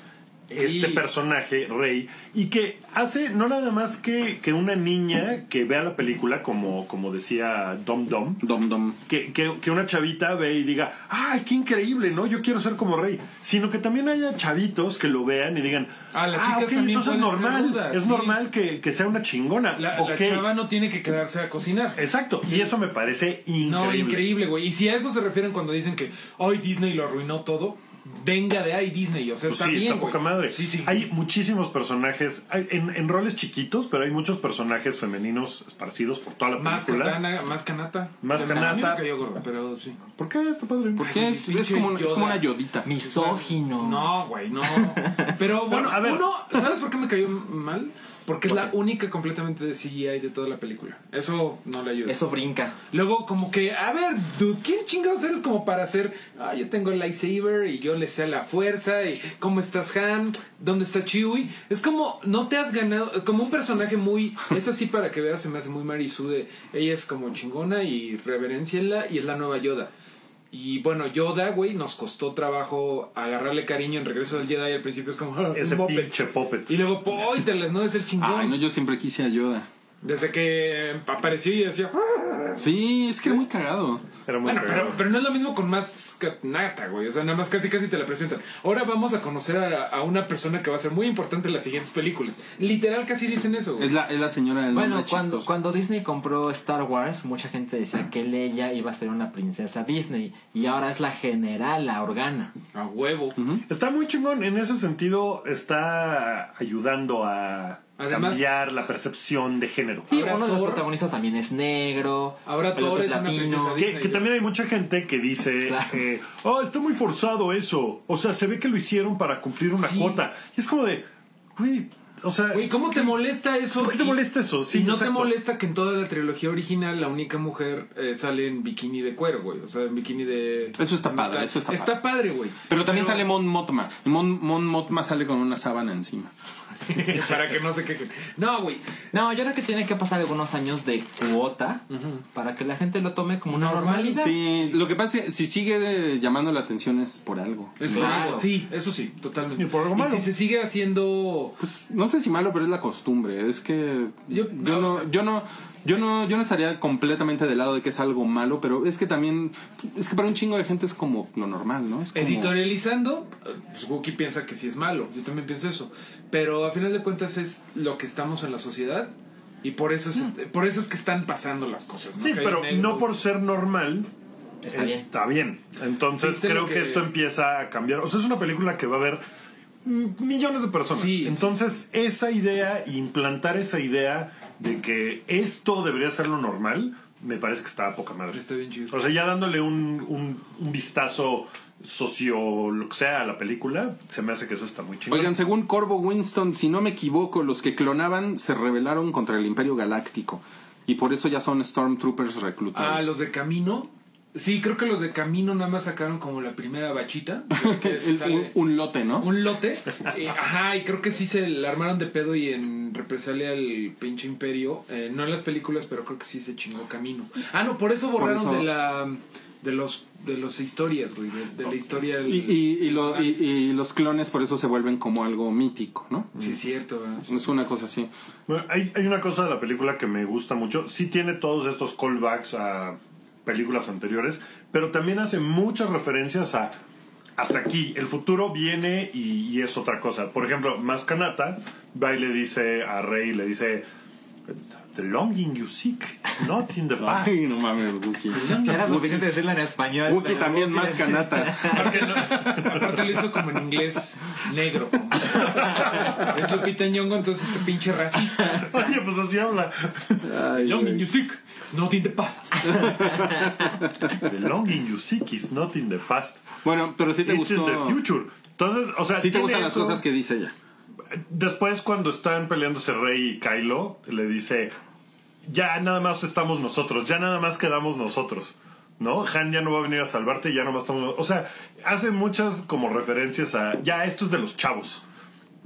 [SPEAKER 3] Sí.
[SPEAKER 2] este personaje, Rey, y que hace no nada más que, que una niña que vea la película, como, como decía Dom Dom,
[SPEAKER 4] Dom Dom.
[SPEAKER 2] que, que, que una chavita ve y diga, ¡ay, qué increíble! ¿no? Yo quiero ser como Rey. Sino que también haya chavitos que lo vean y digan,
[SPEAKER 3] Ah,
[SPEAKER 2] ah, ok, entonces es normal. es
[SPEAKER 3] sí.
[SPEAKER 2] normal que, que sea una chingona.
[SPEAKER 3] La, la
[SPEAKER 2] Ok.
[SPEAKER 3] chava no tiene que quedarse a cocinar.
[SPEAKER 2] Exacto. Y eso me parece increíble.
[SPEAKER 3] No, increíble, güey. Y si a eso se refieren cuando dicen que hoy Disney lo arruinó todo, venga de ahí Disney. O sea,
[SPEAKER 2] Pues
[SPEAKER 3] está
[SPEAKER 2] sí,
[SPEAKER 3] bien.
[SPEAKER 2] está poca madre.
[SPEAKER 3] Sí, sí.
[SPEAKER 2] Hay muchísimos personajes hay- en, en roles chiquitos, pero hay muchos personajes femeninos esparcidos por toda la
[SPEAKER 3] más
[SPEAKER 2] película.
[SPEAKER 3] katana, más canata.
[SPEAKER 2] Más kanata.
[SPEAKER 3] cayó gorda, pero sí.
[SPEAKER 2] ¿Por qué? Está padre.
[SPEAKER 4] Porque es, es, como, es una yodita.
[SPEAKER 5] Misógino.
[SPEAKER 3] No, güey, no. *laughs* Pero bueno,
[SPEAKER 2] a ver.
[SPEAKER 3] uno, ¿sabes por qué me cayó mal? Porque es
[SPEAKER 2] ¿Por
[SPEAKER 3] la única completamente de CGI de toda la película. Eso no le ayuda.
[SPEAKER 5] Eso brinca.
[SPEAKER 3] Luego, como que, a ver, dude, ¿quién chingados eres como para hacer? Ah, yo tengo el lightsaber y yo le sé a la fuerza. Y ¿cómo estás, Han? ¿Dónde está Chewie? Es como, no te has ganado. Como un personaje muy. Es así para que veas, se me hace muy Marisu de. Ella es como chingona y reverencienla y es la nueva Yoda. Y bueno, Yoda, güey, nos costó trabajo agarrarle cariño en Regreso del Jedi. Al principio es como. ah,
[SPEAKER 2] Ese
[SPEAKER 3] moped.
[SPEAKER 2] pinche puppet.
[SPEAKER 3] Y luego, ¡póyteles! ¿no? Es el chingón.
[SPEAKER 4] Ay, no, yo siempre quise a Yoda.
[SPEAKER 3] Desde que apareció y decía. "Ah".
[SPEAKER 4] Sí, es que era muy cagado.
[SPEAKER 2] Era muy
[SPEAKER 3] Bueno,
[SPEAKER 2] cagado.
[SPEAKER 3] pero, pero no es lo mismo con más nata, güey. O sea, nada más casi casi te la presentan. Ahora vamos a conocer a, a una persona que va a ser muy importante en las siguientes películas. Literal casi dicen eso, güey.
[SPEAKER 4] Es la, es la señora del
[SPEAKER 5] Bueno, cuando Disney compró Star Wars, mucha gente decía que Leia iba a ser una princesa Disney. Y ahora es la general, la Organa.
[SPEAKER 3] A huevo.
[SPEAKER 2] Está muy chingón. En ese sentido, está ayudando a
[SPEAKER 3] Además-
[SPEAKER 2] cambiar la percepción de género.
[SPEAKER 5] Sí,
[SPEAKER 3] Ahora
[SPEAKER 5] uno de los protagonistas también es negro.
[SPEAKER 3] Ahora
[SPEAKER 5] otro
[SPEAKER 3] es una princesa
[SPEAKER 2] Que, que también hay mucha gente que dice,
[SPEAKER 5] Claro.
[SPEAKER 2] eh, oh, está muy forzado eso. O sea, se ve que lo hicieron para cumplir una
[SPEAKER 3] Sí.
[SPEAKER 2] cuota. Y es como de, güey, O sea,
[SPEAKER 3] Güey, ¿cómo te molesta eso?
[SPEAKER 2] ¿Por qué te molesta eso? Sí,
[SPEAKER 3] y no
[SPEAKER 2] exacto.
[SPEAKER 3] te molesta que en toda la trilogía original la única mujer eh, sale en bikini de cuero, güey. O sea, en bikini de.
[SPEAKER 4] Eso está padre,
[SPEAKER 3] metal.
[SPEAKER 4] eso está
[SPEAKER 3] Está padre, güey.
[SPEAKER 4] Pero también sale Mon Mothma. Y Mon, Mon Mothma sale con una sábana encima. *laughs*
[SPEAKER 3] Para que no se quejen. No, güey.
[SPEAKER 5] No, yo creo que tiene que pasar algunos años de cuota para que la gente lo tome como una normalidad.
[SPEAKER 4] Sí, lo que pasa es que si sigue llamando la atención es por algo.
[SPEAKER 3] Es
[SPEAKER 5] Claro.
[SPEAKER 3] claro. Sí, eso sí, totalmente.
[SPEAKER 2] Y por algo malo.
[SPEAKER 3] si se sigue haciendo.
[SPEAKER 4] Pues no sé si malo, pero es la costumbre. Es que
[SPEAKER 3] Yo-
[SPEAKER 4] yo,
[SPEAKER 3] no, o
[SPEAKER 4] no,
[SPEAKER 3] sea-
[SPEAKER 4] yo no, yo no, yo no estaría completamente del lado de que es algo malo, pero es que también, es que para un chingo de gente es como lo normal, ¿no? Es como-
[SPEAKER 3] Editorializando, pues Wookie piensa que sí es malo. Yo también pienso eso. Pero a final de cuentas es lo que estamos en la sociedad. Y por eso es, por eso es que están pasando las cosas. ¿no?
[SPEAKER 2] Sí,
[SPEAKER 3] Que
[SPEAKER 2] pero no por ser normal
[SPEAKER 5] Está
[SPEAKER 2] está, bien. Entonces
[SPEAKER 3] ¿Viste
[SPEAKER 2] creo que...
[SPEAKER 3] que-
[SPEAKER 2] esto empieza a cambiar. O sea, es una película que va a ver mm, millones de personas.
[SPEAKER 3] Sí, sí.
[SPEAKER 2] Entonces, esa idea, implantar esa idea de que esto debería ser lo normal, me parece que está a poca madre.
[SPEAKER 3] Está bien chido.
[SPEAKER 2] O sea, ya dándole un, un, un vistazo socio, lo que sea, a la película, se me hace que eso está muy chido.
[SPEAKER 4] Oigan, según Corvo Winston, si no me equivoco, los que clonaban se rebelaron contra el Imperio Galáctico. Y por eso ya son Stormtroopers reclutados.
[SPEAKER 3] Ah, los de Camino. Sí, creo que los de Camino nada más sacaron como la primera bachita. que *laughs*
[SPEAKER 4] un, un lote, ¿no?
[SPEAKER 3] un lote. Eh, ajá, y creo que sí se la armaron de pedo y en represalia al pinche imperio. eh, no en las películas, pero creo que sí se chingó camino. Ah, no, por eso borraron
[SPEAKER 4] eso-
[SPEAKER 3] de la. de los. de los historias, güey. De, de la historia. del-
[SPEAKER 4] Y, y- y lo- y- y los clones por eso se vuelven como algo mítico, ¿no?
[SPEAKER 3] Sí, es cierto, ¿verdad?
[SPEAKER 4] Es una cosa así.
[SPEAKER 2] Bueno, hay, hay una cosa de la película que me gusta mucho. Sí tiene todos estos callbacks a películas anteriores, pero también hace muchas referencias a hasta aquí. El futuro viene y, y es otra cosa. Por ejemplo, Mascanata va y le dice a Rey, le dice... The longing you seek is not in the *laughs* past.
[SPEAKER 4] Ay, no mames, Wookie.
[SPEAKER 5] Era suficiente decirlo en español.
[SPEAKER 4] Wookie también
[SPEAKER 5] Wookie
[SPEAKER 4] más canata.
[SPEAKER 3] Aparte, *laughs* no- aparte lo hizo como en inglés negro. *laughs* es Lupita Nyong'o, entonces este pinche racista.
[SPEAKER 2] Oye, pues así habla.
[SPEAKER 4] Ay, güey.
[SPEAKER 3] in music, it's not in the past. *laughs*
[SPEAKER 2] The longing you seek is not in the past.
[SPEAKER 4] Bueno, pero sí te
[SPEAKER 2] It's in
[SPEAKER 4] gustó.
[SPEAKER 2] the future. Entonces, o sea,
[SPEAKER 4] Sí te gustan las cosas que dice ella.
[SPEAKER 2] Después, cuando están peleándose Rey y Kylo, le dice: Ya nada más estamos nosotros, ya nada más quedamos nosotros. ¿No? Han ya no va a venir a salvarte, ya no más estamos. O sea, hace muchas como referencias a. Ya, esto es de los chavos.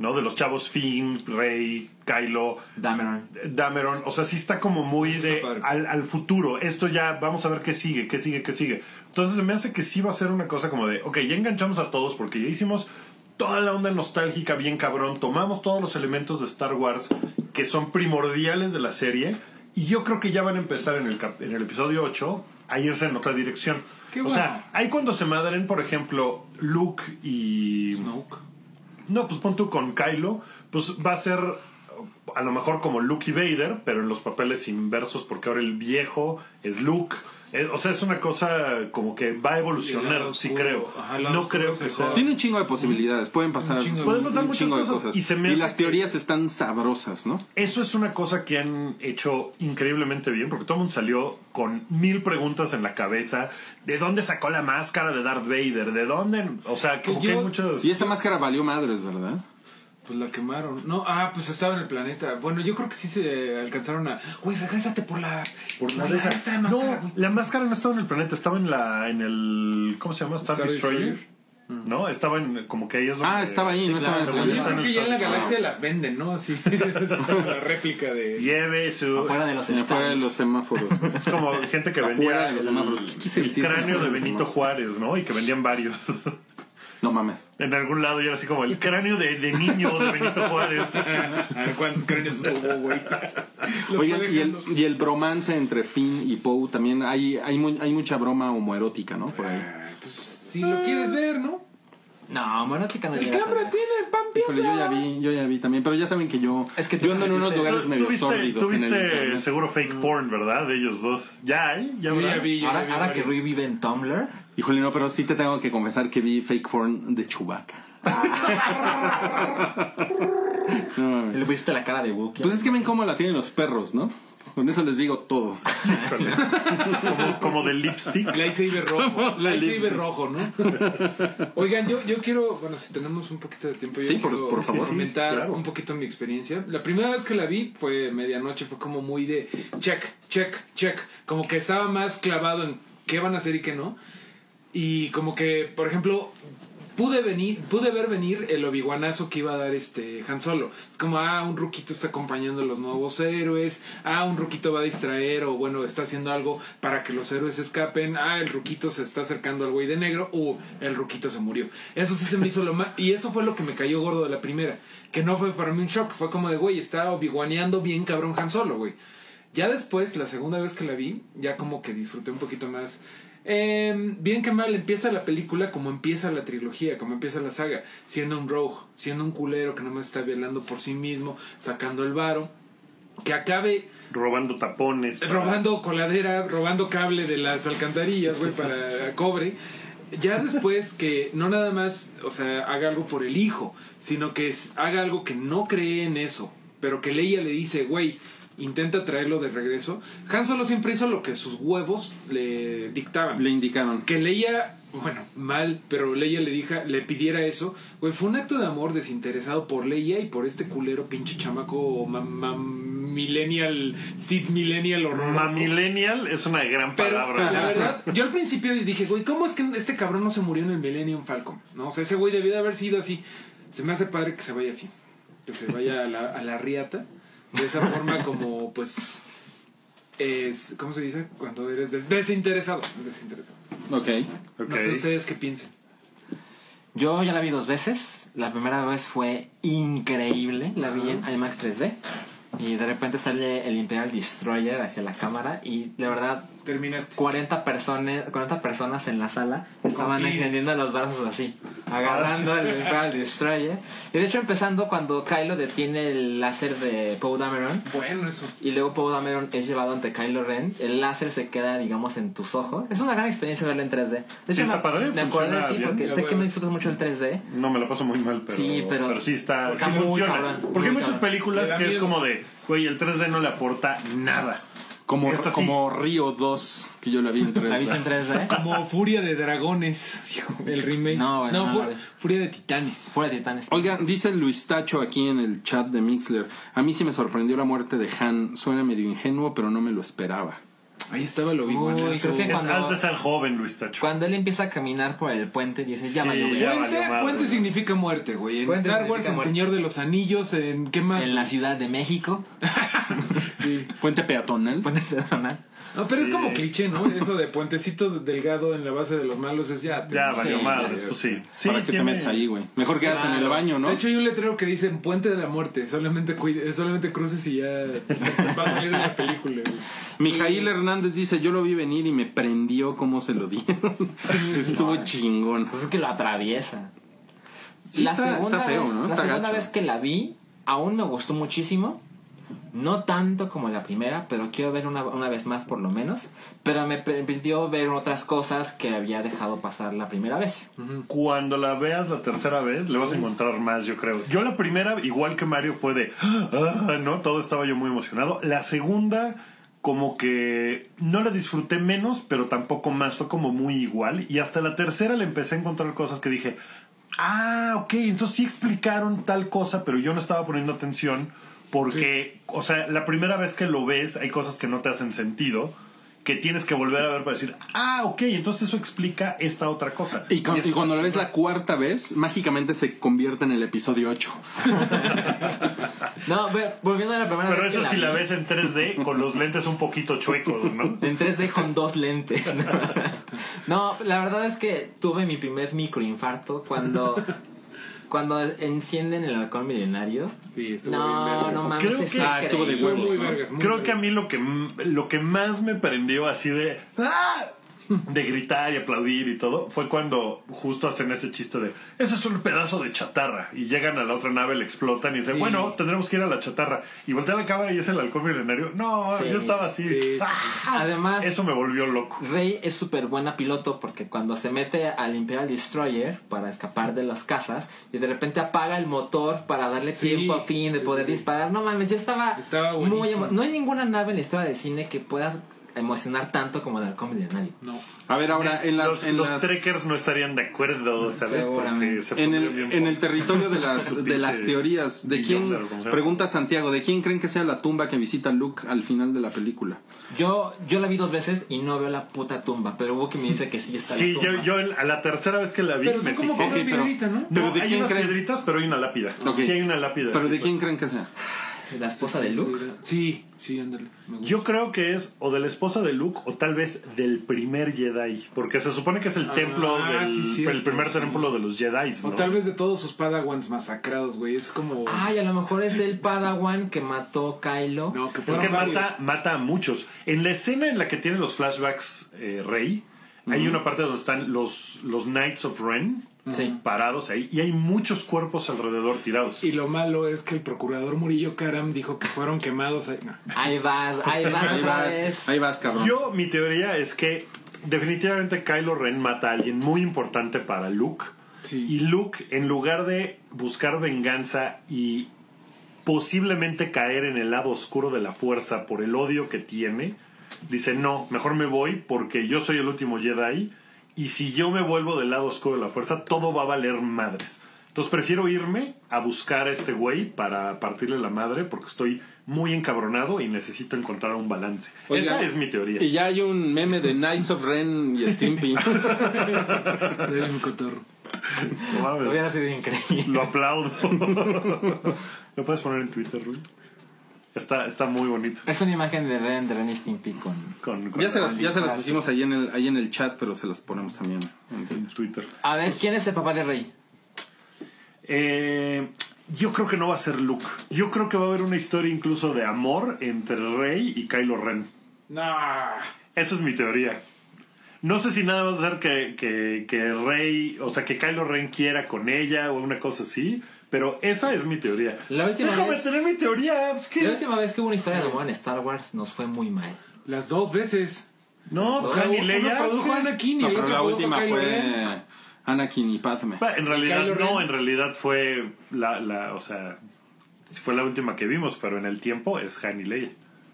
[SPEAKER 2] ¿No? De los chavos Finn, Rey, Kylo,
[SPEAKER 5] Dameron.
[SPEAKER 2] Dameron. O sea, sí está como muy de al, al futuro. Esto ya, vamos a ver qué sigue, qué sigue, qué sigue. Entonces se me hace que sí va a ser una cosa como de, ok, ya enganchamos a todos porque ya hicimos toda la onda nostálgica bien cabrón. Tomamos todos los elementos de Star Wars que son primordiales de la serie. Y yo creo que ya van a empezar en el, en el episodio 8 a irse en otra dirección.
[SPEAKER 3] Qué
[SPEAKER 2] o
[SPEAKER 3] bueno.
[SPEAKER 2] sea, ahí cuando se madren, por ejemplo, Luke y...
[SPEAKER 3] Snoke.
[SPEAKER 2] No, pues pon tú con Kylo, pues va a ser a lo mejor como Luke y Vader, pero en los papeles inversos, porque ahora el viejo es Luke. Eh, o sea, es una cosa como que va a
[SPEAKER 3] Y
[SPEAKER 2] evolucionar,
[SPEAKER 3] lado
[SPEAKER 2] sí
[SPEAKER 3] oscuro.
[SPEAKER 2] creo.
[SPEAKER 3] Ajá,
[SPEAKER 2] no
[SPEAKER 3] oscuro
[SPEAKER 2] creo que sea.
[SPEAKER 4] Tiene un chingo de posibilidades. Pueden pasar
[SPEAKER 3] Un chingo de-
[SPEAKER 2] Podemos dar
[SPEAKER 4] un
[SPEAKER 2] muchas cosas, y se me hace
[SPEAKER 4] las
[SPEAKER 2] que-
[SPEAKER 4] teorías están sabrosas, ¿no?
[SPEAKER 2] Eso es una cosa que han hecho increíblemente bien, porque todo el mundo salió con mil preguntas en la cabeza. ¿De dónde sacó la máscara de Darth Vader? ¿De dónde? O sea, como
[SPEAKER 3] Que
[SPEAKER 2] que hay muchos...
[SPEAKER 4] Y esa máscara valió madres, ¿verdad?
[SPEAKER 3] Pues la quemaron. No, ah, pues estaba en el planeta. Bueno, yo creo que sí se alcanzaron a. Güey, regrésate por la.
[SPEAKER 2] Por la de esa-
[SPEAKER 3] esta máscara,
[SPEAKER 2] No, la máscara no estaba en el planeta, estaba en la en el ¿cómo se llama? Star,
[SPEAKER 3] Star
[SPEAKER 2] Destroyer.
[SPEAKER 3] Destroyer.
[SPEAKER 2] No, estaba en como que ahí es donde
[SPEAKER 4] Ah, estaba ahí, no estaba
[SPEAKER 3] Yo
[SPEAKER 2] en
[SPEAKER 3] creo
[SPEAKER 2] el
[SPEAKER 3] que ya en la galaxia las venden, ¿no? Así. *laughs* es como la réplica de.
[SPEAKER 2] Lleve su
[SPEAKER 5] Afuera de los
[SPEAKER 4] Afuera de los semáforos.
[SPEAKER 2] es como gente que
[SPEAKER 4] Afuera
[SPEAKER 2] vendía
[SPEAKER 4] de los
[SPEAKER 2] el,
[SPEAKER 4] semáforos. ¿Qué quise
[SPEAKER 2] el cráneo de Benito
[SPEAKER 4] semáforos.
[SPEAKER 2] Juárez, ¿no? Y que vendían varios.
[SPEAKER 4] No mames.
[SPEAKER 2] en algún lado y era así como el cráneo de, de niño de Benito Juárez. *laughs*
[SPEAKER 3] A ver cuántos cráneos tuvo, güey.
[SPEAKER 4] Oigan, y el, y el bromance entre Finn y Poe también hay, hay, mu- hay mucha broma homoerótica, ¿no? Por ahí.
[SPEAKER 3] Ah, Pues si lo quieres ver, ¿no?
[SPEAKER 5] No, bueno, chica no
[SPEAKER 3] El
[SPEAKER 5] llega
[SPEAKER 3] cabra tiene pan
[SPEAKER 4] Híjole, yo ya vi, yo ya vi también, pero ya saben que yo,
[SPEAKER 5] Es que tú
[SPEAKER 4] yo ando en unos
[SPEAKER 5] viste-
[SPEAKER 4] lugares medio
[SPEAKER 2] tú viste,
[SPEAKER 4] sórdidos
[SPEAKER 2] tú
[SPEAKER 4] en el internet.
[SPEAKER 2] seguro fake porn, ¿verdad? De ellos dos. Ya hay, ya
[SPEAKER 3] Yo ya vi, yo ya
[SPEAKER 5] Ahora,
[SPEAKER 3] vi
[SPEAKER 5] ahora que
[SPEAKER 3] varios.
[SPEAKER 5] Rui vive en Tumblr,
[SPEAKER 4] Híjole, no, pero sí te tengo que confesar que vi fake porn de Chewbacca. *laughs* No mames.
[SPEAKER 5] le pusiste la cara de Wookiee.
[SPEAKER 4] Pues es que ven cómo la tienen los perros, ¿no? Con eso les digo todo.
[SPEAKER 2] Como, como de lipstick.
[SPEAKER 3] Lightsaber rojo. Lightsaber rojo, ¿no? Oigan, yo, yo quiero, bueno, si tenemos un poquito de tiempo, yo
[SPEAKER 4] Sí, por-
[SPEAKER 3] quiero
[SPEAKER 4] por favor.
[SPEAKER 3] comentar
[SPEAKER 2] Sí, claro.
[SPEAKER 3] un poquito mi experiencia. La primera vez que la vi fue medianoche, fue como muy de check, check, check. Como que estaba más clavado en qué van a hacer y qué no. Y como que, por ejemplo, pude venir, pude ver venir el obiguanazo que iba a dar este Han Solo. Es como, ah, un ruquito está acompañando a los nuevos héroes, ah, un ruquito va a distraer o bueno, está haciendo algo para que los héroes escapen, ah, el ruquito se está acercando al güey de negro, uh, el ruquito se murió. Eso sí se me hizo lo más, y eso fue lo que me cayó gordo de la primera, que no fue para mí un shock, fue como de, güey, está obiguaneando bien cabrón Han Solo, güey. Ya después, la segunda vez que la vi, ya como que disfruté un poquito más. Eh, bien que mal, empieza la película como empieza la trilogía, como empieza la saga, siendo un rogue, siendo un culero que nomás está velando por sí mismo, sacando el varo, que acabe
[SPEAKER 2] Robando tapones. para-
[SPEAKER 3] robando coladera, robando cable de las alcantarillas, güey, para cobre. Ya después que no nada más, o sea, haga algo por el hijo, sino que haga algo que no cree en eso, pero que Leia le dice, güey, intenta traerlo de regreso. Han Solo siempre hizo lo que sus huevos le dictaban
[SPEAKER 4] Le indicaron.
[SPEAKER 3] que Leia, bueno, mal, pero Leia le dija, le pidiera eso, güey, fue un acto de amor desinteresado por Leia y por este culero pinche chamaco ma- ma- millennial, Sid millennial horroroso.
[SPEAKER 2] Mamillennial es una gran
[SPEAKER 3] Pero
[SPEAKER 2] palabra.
[SPEAKER 3] la verdad, yo al principio dije, güey, ¿cómo es que este cabrón no se murió en el Millennium Falcon? No, o sea, ese güey debió de haber sido así. Se me hace padre que se vaya así, que se vaya a la, a la riata, de esa forma como, pues, es, ¿cómo se dice? Cuando eres des- desinteresado. Desinteresado.
[SPEAKER 4] Ok.
[SPEAKER 2] Ok.
[SPEAKER 3] No sé ustedes qué piensen.
[SPEAKER 5] Yo ya la vi dos veces. La primera vez fue increíble. La vi en IMAX 3D. Y de repente sale el Imperial Destroyer hacia la cámara. Y de verdad,
[SPEAKER 3] Terminaste.
[SPEAKER 5] 40 personas, 40 personas en la sala estaban extendiendo los brazos así, agarrando el Imperial Destroyer. Y de hecho, empezando cuando Kylo detiene el láser de Poe Dameron.
[SPEAKER 3] Bueno, eso.
[SPEAKER 5] Y luego Poe Dameron es llevado ante Kylo Ren. El láser se queda, digamos, en tus ojos. Es una gran experiencia verlo en 3D. De
[SPEAKER 2] Sí, está
[SPEAKER 5] me,
[SPEAKER 2] padre,
[SPEAKER 5] me acordé de
[SPEAKER 2] funciona
[SPEAKER 5] ti
[SPEAKER 2] bien.
[SPEAKER 5] porque
[SPEAKER 3] Ya,
[SPEAKER 5] sé que
[SPEAKER 3] bueno.
[SPEAKER 5] me disfrutas mucho el 3D.
[SPEAKER 2] No me la paso muy mal, pero
[SPEAKER 5] Sí, pero-
[SPEAKER 2] sí está,
[SPEAKER 5] está
[SPEAKER 2] sí funciona.
[SPEAKER 5] cabrón,
[SPEAKER 2] Porque hay muchas
[SPEAKER 5] cabrón.
[SPEAKER 2] películas que es como de, güey, el 3D no le aporta nada.
[SPEAKER 4] Como,
[SPEAKER 2] sí.
[SPEAKER 4] como Río 2, que yo la vi en 3D.
[SPEAKER 5] ¿La viste en 3D?
[SPEAKER 3] Como Furia de Dragones, el remake.
[SPEAKER 5] No, bueno, no vi.
[SPEAKER 3] Furia de Titanes.
[SPEAKER 5] Fuera de Titanes.
[SPEAKER 4] Oigan, dice Luis Tacho aquí en el chat de Mixler. A mí sí me sorprendió la muerte de Han. Suena medio ingenuo, pero no me lo esperaba.
[SPEAKER 3] Ahí estaba lo
[SPEAKER 5] Uy, creo que
[SPEAKER 2] Es-
[SPEAKER 5] Cuando-
[SPEAKER 2] ser joven, Luis Tacho.
[SPEAKER 5] Cuando él empieza a caminar por el puente, dices, ya
[SPEAKER 2] Sí,
[SPEAKER 5] valió, güey.
[SPEAKER 2] ya
[SPEAKER 3] Puente,
[SPEAKER 2] valió
[SPEAKER 3] puente
[SPEAKER 2] ¿no?
[SPEAKER 3] significa muerte, güey. En
[SPEAKER 5] Puente
[SPEAKER 3] Star Wars, en
[SPEAKER 5] muerte.
[SPEAKER 3] Señor de los Anillos, en qué más.
[SPEAKER 5] En la Ciudad de México. *laughs*
[SPEAKER 3] Sí.
[SPEAKER 4] Puente peatonal.
[SPEAKER 5] Puente peatonal.
[SPEAKER 3] No, pero es como cliché, ¿no? Eso de puentecito delgado en la base de los malos es ya.
[SPEAKER 2] Ya valió
[SPEAKER 5] Sí,
[SPEAKER 2] madre,
[SPEAKER 3] ya,
[SPEAKER 2] pues sí. Sí,
[SPEAKER 4] ¿Para qué te metes ahí, güey? Mejor quédate en el
[SPEAKER 5] Claro.
[SPEAKER 4] baño, ¿no?
[SPEAKER 3] De hecho, hay un letrero que dice Puente de la Muerte. Solamente, cuide, solamente cruces y ya *laughs* va a salir de la película. güey.
[SPEAKER 4] Mijail Hernández dice, yo lo vi venir y me prendió cómo se lo dieron. *laughs* Estuvo chingón.
[SPEAKER 5] Pues es que lo atraviesa.
[SPEAKER 4] Sí, está- está feo,
[SPEAKER 5] vez,
[SPEAKER 4] ¿no?
[SPEAKER 5] La
[SPEAKER 4] Está
[SPEAKER 5] segunda
[SPEAKER 4] gacho.
[SPEAKER 5] vez que la vi, aún me gustó muchísimo. No tanto como la primera, pero quiero ver una, una vez más por lo menos. Pero me permitió ver otras cosas que había dejado pasar la primera vez.
[SPEAKER 2] Cuando la veas la tercera vez, le vas a encontrar más, yo creo. Yo la primera, igual que Mario, fue de, "Ah", ¿no? Todo estaba yo muy emocionado. La segunda, como que no la disfruté menos, pero tampoco más. Fue como muy igual. Y hasta la tercera le empecé a encontrar cosas que dije, ah, ok, entonces sí explicaron tal cosa, pero yo no estaba poniendo atención porque, o sea, la primera vez que lo ves hay cosas que no te hacen sentido. Que tienes que volver a ver para decir, ah, ok, entonces eso explica esta otra cosa.
[SPEAKER 4] Y, cuando lo ves la cuarta vez, mágicamente se convierte en el episodio 8.
[SPEAKER 5] No, volviendo a la primera
[SPEAKER 2] Pero
[SPEAKER 5] vez.
[SPEAKER 2] eso si la ves en 3D con los lentes un poquito chuecos, ¿no? *laughs*
[SPEAKER 5] En 3D con dos lentes. *laughs* No, la verdad es que tuve mi primer microinfarto cuando. Cuando encienden el halcón milenario.
[SPEAKER 3] Sí, estuvo bien
[SPEAKER 5] No,
[SPEAKER 3] vergas.
[SPEAKER 5] no mames.
[SPEAKER 2] Creo
[SPEAKER 5] es
[SPEAKER 2] que-
[SPEAKER 4] Ah, estuvo de huevos, ¿no?
[SPEAKER 3] vergas. muy
[SPEAKER 2] Creo que a mí lo que, lo que más me prendió así de... ¡Ah! *laughs* de gritar y aplaudir y todo, fue cuando justo hacen ese chiste de, ese es un pedazo de chatarra. Y llegan a la otra nave, le explotan y dicen,
[SPEAKER 3] Sí.
[SPEAKER 2] bueno, tendremos que ir a la chatarra. Y voltea la cámara y es el halcón milenario. No,
[SPEAKER 5] Sí.
[SPEAKER 2] yo estaba así.
[SPEAKER 3] Sí, sí,
[SPEAKER 2] ¡Ah!
[SPEAKER 5] Además,
[SPEAKER 2] Eso me volvió loco.
[SPEAKER 5] Rey es súper buena piloto porque cuando se mete al Imperial Destroyer para escapar de las casas y de repente apaga el motor para darle tiempo a fin de poder disparar. No mames, yo estaba,
[SPEAKER 3] Estaba
[SPEAKER 5] muy No hay ninguna nave en la historia del cine que pueda emocionar tanto como el halcón milenario.
[SPEAKER 3] No.
[SPEAKER 4] A ver, ahora, en las...
[SPEAKER 2] los
[SPEAKER 4] en
[SPEAKER 2] los
[SPEAKER 4] las-
[SPEAKER 2] trekkers no estarían de acuerdo, ¿sabes? Porque se
[SPEAKER 4] En el, en el territorio de las, *laughs* de las teorías, ¿de quién? Pregunta Santiago, ¿de quién creen que sea la tumba que visita Luke al final de la película?
[SPEAKER 5] Yo, yo la vi dos veces y no veo la puta tumba, pero hubo que me dice que sí está
[SPEAKER 2] Sí,
[SPEAKER 5] la
[SPEAKER 2] yo,
[SPEAKER 5] tumba.
[SPEAKER 2] yo el- a la tercera vez que la vi
[SPEAKER 3] Pero
[SPEAKER 2] me
[SPEAKER 3] como
[SPEAKER 2] fijé.
[SPEAKER 3] con una
[SPEAKER 4] Ok, pero-
[SPEAKER 3] piedrita, ¿no?
[SPEAKER 4] pero
[SPEAKER 2] No,
[SPEAKER 4] ¿de
[SPEAKER 2] hay
[SPEAKER 4] quién
[SPEAKER 2] unas
[SPEAKER 4] creen?
[SPEAKER 2] piedritas, pero hay una lápida.
[SPEAKER 4] Ok.
[SPEAKER 2] Sí hay una lápida.
[SPEAKER 4] ¿Pero de
[SPEAKER 2] Sí,
[SPEAKER 4] quién
[SPEAKER 2] pues.
[SPEAKER 4] creen que sea?
[SPEAKER 5] La esposa de Luke.
[SPEAKER 3] Sí, sí, ándale. me gusta.
[SPEAKER 2] Yo creo que es o de la esposa de Luke o tal vez del primer Jedi. Porque se supone que es el
[SPEAKER 3] Ah,
[SPEAKER 2] templo del
[SPEAKER 3] sí, cierto,
[SPEAKER 2] el primer
[SPEAKER 3] sí.
[SPEAKER 2] templo de los Jedi.
[SPEAKER 3] O tal vez de todos sus padawans masacrados, güey. Es como.
[SPEAKER 5] Ay, a lo mejor es del Padawan que mató Kylo.
[SPEAKER 3] no, que
[SPEAKER 2] Es
[SPEAKER 3] fueron
[SPEAKER 2] que
[SPEAKER 3] varios.
[SPEAKER 2] mata, mata a muchos. En la escena en la que tiene los flashbacks eh, Rey, hay una parte donde están los, los Knights of Ren
[SPEAKER 5] Sí.
[SPEAKER 2] parados ahí y hay muchos cuerpos alrededor tirados.
[SPEAKER 3] Y lo malo es que el procurador Murillo Karam dijo que fueron quemados. ahí. No.
[SPEAKER 5] Ahí vas, ahí vas,
[SPEAKER 4] Ahí vas,
[SPEAKER 5] vez.
[SPEAKER 4] ahí vas, cabrón.
[SPEAKER 2] Yo, mi teoría es que definitivamente Kylo Ren mata a alguien muy importante para Luke.
[SPEAKER 3] Sí.
[SPEAKER 2] Y Luke, en lugar de buscar venganza y posiblemente caer en el lado oscuro de la fuerza por el odio que tiene, dice, no, mejor me voy porque yo soy el último Jedi y si yo me vuelvo del lado oscuro de la fuerza, todo va a valer madres. Entonces prefiero irme a buscar a este güey para partirle la madre porque estoy muy encabronado y necesito encontrar un balance. Esa es mi teoría.
[SPEAKER 4] Y ya hay un meme de Knights of Ren y Stimpy. *laughs*
[SPEAKER 3] Era un cotorro.
[SPEAKER 2] No mames.
[SPEAKER 5] Hubiera sido increíble.
[SPEAKER 2] Lo aplaudo. *laughs* ¿Lo puedes poner en Twitter, Rui? Está, está muy bonito.
[SPEAKER 5] Es una imagen de Ren, de Ren y Stimpy con...
[SPEAKER 2] Con, con-
[SPEAKER 4] ya, se las, ya se las pusimos ahí en, el, ahí en el chat, pero se las ponemos también.
[SPEAKER 2] en Twitter.
[SPEAKER 5] A ver, ¿quién es el papá de Rey?
[SPEAKER 2] Eh, yo creo que no va a ser Luke. Yo creo que va a haber una historia incluso de amor entre Rey y Kylo Ren.
[SPEAKER 3] No.
[SPEAKER 2] Esa es mi teoría. No sé si nada va a ser que, que, que Rey, o sea, que Kylo Ren quiera con ella o una cosa así, pero esa es mi teoría.
[SPEAKER 5] La última
[SPEAKER 2] Déjame
[SPEAKER 5] vez-
[SPEAKER 2] tener mi teoría. es que-
[SPEAKER 5] La última vez que hubo una historia de amor en Star Wars nos fue muy mal.
[SPEAKER 3] Las dos veces.
[SPEAKER 2] No, pues,
[SPEAKER 3] O sea,
[SPEAKER 2] Han y
[SPEAKER 3] uno
[SPEAKER 2] Leia.
[SPEAKER 3] produjo Anakin y
[SPEAKER 4] No,
[SPEAKER 3] el
[SPEAKER 4] pero
[SPEAKER 3] otro
[SPEAKER 4] la
[SPEAKER 3] produjo
[SPEAKER 4] última fue. Anakin y Padme.
[SPEAKER 2] En realidad
[SPEAKER 3] Kylo
[SPEAKER 2] no, en realidad fue la, la, o sea, fue la última que vimos, pero en el tiempo es Han y Leia.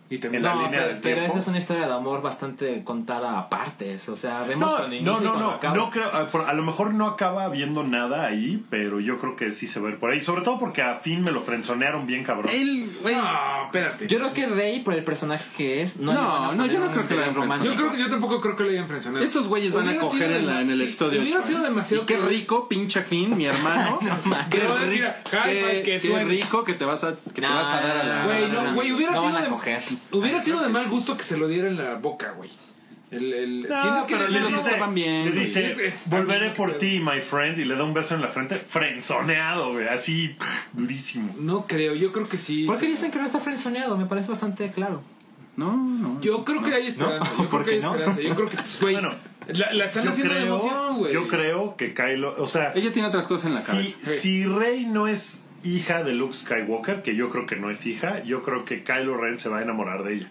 [SPEAKER 3] Y también.
[SPEAKER 2] En la
[SPEAKER 5] No,
[SPEAKER 2] línea
[SPEAKER 5] pero,
[SPEAKER 2] del
[SPEAKER 5] pero
[SPEAKER 2] tiempo.
[SPEAKER 5] esa es una historia de amor bastante contada a partes. O sea, vemos
[SPEAKER 2] No,
[SPEAKER 5] cuando
[SPEAKER 2] no, no,
[SPEAKER 5] cuando
[SPEAKER 2] no,
[SPEAKER 5] acaba.
[SPEAKER 2] no creo, a, por- a lo mejor no acaba habiendo nada ahí, pero yo creo que sí se va a ver por ahí, sobre todo porque a fin me lo frenzonearon bien cabrón.
[SPEAKER 4] Él, güey.
[SPEAKER 3] No, espérate.
[SPEAKER 5] Yo creo que Rey, por el personaje que es, no,
[SPEAKER 4] No, no, yo no creo que le hayan
[SPEAKER 5] romántico.
[SPEAKER 3] Yo creo que yo tampoco creo que le hayan frencionado.
[SPEAKER 4] Esos güeyes van a coger en, la- en el
[SPEAKER 3] sí,
[SPEAKER 4] episodio
[SPEAKER 3] Hubiera
[SPEAKER 4] 8,
[SPEAKER 3] sido
[SPEAKER 4] ¿eh?
[SPEAKER 3] demasiado.
[SPEAKER 4] Y qué rico, pinche Finn, mi hermano. *laughs* qué,
[SPEAKER 3] No,
[SPEAKER 4] ri-
[SPEAKER 3] mira,
[SPEAKER 4] qué-
[SPEAKER 3] que
[SPEAKER 4] qué rico que te vas a, que te
[SPEAKER 5] No,
[SPEAKER 4] vas a dar a la.
[SPEAKER 3] Güey, no, güey, hubiera
[SPEAKER 5] No
[SPEAKER 3] sido de. Hubiera sido mal gusto que se lo diera en la boca, güey. El, el,
[SPEAKER 2] No,
[SPEAKER 3] tienes que
[SPEAKER 2] pero le
[SPEAKER 3] dejarlo-
[SPEAKER 2] dice,
[SPEAKER 4] estaban bien,
[SPEAKER 2] le dice,
[SPEAKER 3] Es- es-
[SPEAKER 2] volveré por ti, my friend, y le da un beso en la frente, frenzoneado, güey, así, durísimo.
[SPEAKER 3] No creo, yo creo que sí.
[SPEAKER 5] ¿Por qué dicen que no está frenzoneado? Me parece bastante claro.
[SPEAKER 4] No, no.
[SPEAKER 3] Yo creo que hay esperanza.
[SPEAKER 4] No,
[SPEAKER 3] yo
[SPEAKER 4] ¿por
[SPEAKER 3] creo que hay
[SPEAKER 4] qué no?
[SPEAKER 3] esperanza. Yo creo que, pues, güey.
[SPEAKER 2] Bueno,
[SPEAKER 3] la, la están haciendo de
[SPEAKER 2] creo,
[SPEAKER 3] emoción, güey.
[SPEAKER 2] yo creo que Kylo, o sea,
[SPEAKER 4] Ella tiene otras cosas en la
[SPEAKER 2] si,
[SPEAKER 4] cabeza.
[SPEAKER 2] si Rey no es hija de Luke Skywalker, que yo creo que no es hija, yo creo que Kylo Ren se va a enamorar de ella.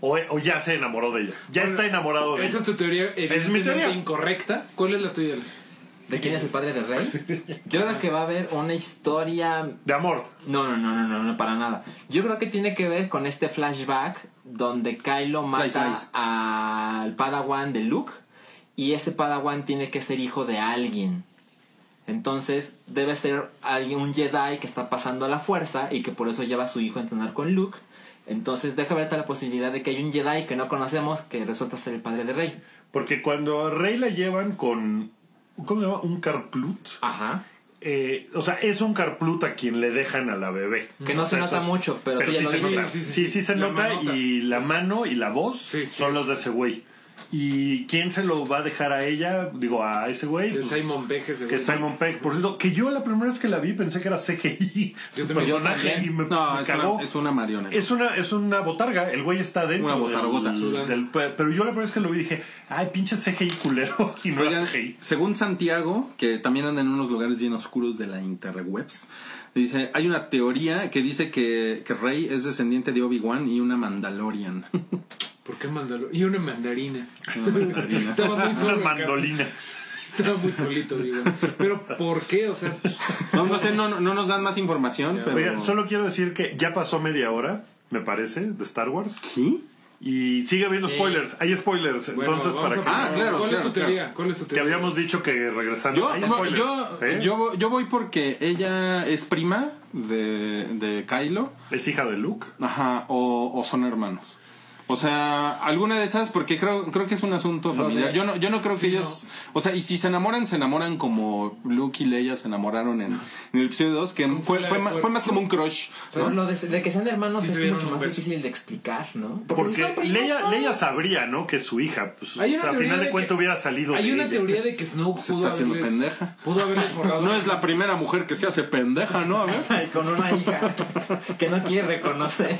[SPEAKER 2] O, o ya se enamoró de ella. Ya
[SPEAKER 3] Bueno,
[SPEAKER 2] está enamorado de
[SPEAKER 3] Esa
[SPEAKER 2] ella.
[SPEAKER 3] es tu teoría
[SPEAKER 2] es mi teoría.
[SPEAKER 3] incorrecta. ¿Cuál es la tuya?
[SPEAKER 5] ¿De quién es el padre de Rey? *laughs* Yo creo que va a haber una historia
[SPEAKER 2] De amor.
[SPEAKER 5] No, no, no, no, no, no, para nada. Yo creo que tiene que ver con este flashback donde Kylo mata al Padawan de Luke y ese Padawan tiene que ser hijo de alguien. Entonces debe ser alguien, un Jedi que está pasando a la fuerza y que por eso lleva a su hijo a entrenar con Luke. Entonces deja ver la posibilidad de que hay un Jedi que no conocemos que resulta ser el padre de Rey.
[SPEAKER 2] Porque cuando a Rey la llevan con. ¿Cómo se llama? Un carplut.
[SPEAKER 5] Ajá.
[SPEAKER 2] Eh, o sea, es un carplut a quien le dejan a la bebé.
[SPEAKER 5] Que no
[SPEAKER 2] O
[SPEAKER 5] se nota mucho, pero tú ya
[SPEAKER 2] sí
[SPEAKER 5] lo
[SPEAKER 2] se nota.
[SPEAKER 3] Sí,
[SPEAKER 2] Sí,
[SPEAKER 3] sí,
[SPEAKER 2] sí,
[SPEAKER 3] sí.
[SPEAKER 2] se
[SPEAKER 3] La
[SPEAKER 2] nota
[SPEAKER 3] manota.
[SPEAKER 2] y la mano y la voz
[SPEAKER 3] Sí, sí.
[SPEAKER 2] son los de ese güey. ¿Y quién se lo va a dejar a ella? Digo, a ese güey.
[SPEAKER 3] Que
[SPEAKER 2] Pues,
[SPEAKER 3] Simon Pegg, ese
[SPEAKER 2] Que
[SPEAKER 3] güey.
[SPEAKER 2] Simon Pegg. Por cierto, que yo la primera vez que la vi pensé que era CGI. Su personaje. Y me,
[SPEAKER 4] No,
[SPEAKER 2] me
[SPEAKER 4] es
[SPEAKER 2] cagó.
[SPEAKER 4] una, es una marioneta.
[SPEAKER 2] Es una, es una botarga, el güey está dentro.
[SPEAKER 4] Una botargota.
[SPEAKER 2] del- del- pero yo la primera vez que lo vi dije, ay, pinche CGI culero. *laughs* Y no
[SPEAKER 4] Oigan,
[SPEAKER 2] era CGI.
[SPEAKER 4] según Santiago, que también anda en unos lugares bien oscuros de la interwebs, dice, hay una teoría que dice que, que Rey es descendiente de Obi-Wan y una Mandalorian. *laughs*
[SPEAKER 3] ¿Por qué mandalo? Y una mandarina.
[SPEAKER 4] Una mandarina. *laughs*
[SPEAKER 3] Estaba muy solo.
[SPEAKER 2] Una mandolina.
[SPEAKER 3] Estaba muy solito, digo. Pero ¿por qué? O sea,
[SPEAKER 4] No, no sé, no, no nos dan más información, pero...
[SPEAKER 2] Oigan, solo quiero decir que ya pasó media hora, me parece, de Star Wars.
[SPEAKER 4] ¿Sí?
[SPEAKER 2] Y sigue habiendo
[SPEAKER 5] Sí.
[SPEAKER 2] spoilers. Hay spoilers.
[SPEAKER 3] bueno,
[SPEAKER 2] entonces, para
[SPEAKER 3] a
[SPEAKER 2] que.
[SPEAKER 4] Ah, claro,
[SPEAKER 3] ¿Cuál es
[SPEAKER 4] claro,
[SPEAKER 3] tu teoría? ¿Cuál es tu
[SPEAKER 2] Que
[SPEAKER 3] teoría?
[SPEAKER 2] habíamos dicho que regresando.
[SPEAKER 4] Yo,
[SPEAKER 2] hay spoilers,
[SPEAKER 4] yo,
[SPEAKER 2] ¿eh?
[SPEAKER 4] yo, yo voy porque ella es prima de, de Kylo,
[SPEAKER 2] Es hija de Luke.
[SPEAKER 4] ajá, o, o son hermanos. O sea, alguna de esas, porque creo, creo que es un asunto familiar. Yo no, yo no creo que ellos. O sea, y si se enamoran, se enamoran como Luke y Leia se enamoraron en, en el episodio 2, que fue, fue, ma- fue más como un crush.
[SPEAKER 5] Pero
[SPEAKER 4] ¿no?
[SPEAKER 5] lo de, de que sean hermanos
[SPEAKER 3] Sí
[SPEAKER 5] es mucho más difícil de explicar, ¿no?
[SPEAKER 2] Porque Leia. Leia sabría, ¿no? Que es su hija. Pues,
[SPEAKER 3] Hay
[SPEAKER 2] o
[SPEAKER 3] una
[SPEAKER 2] sea, a
[SPEAKER 3] teoría
[SPEAKER 2] final de
[SPEAKER 3] de
[SPEAKER 2] cuentas hubiera salido
[SPEAKER 3] Hay
[SPEAKER 2] de
[SPEAKER 3] una
[SPEAKER 2] ella.
[SPEAKER 3] teoría de que Snoke
[SPEAKER 4] Se
[SPEAKER 3] pudo
[SPEAKER 4] está haciendo
[SPEAKER 3] haberles,
[SPEAKER 4] pendeja.
[SPEAKER 3] pudo haberles *laughs* borrado.
[SPEAKER 4] No es la primera mujer que se hace pendeja, ¿no? A ver. *laughs*
[SPEAKER 5] Con una hija que no quiere reconocer.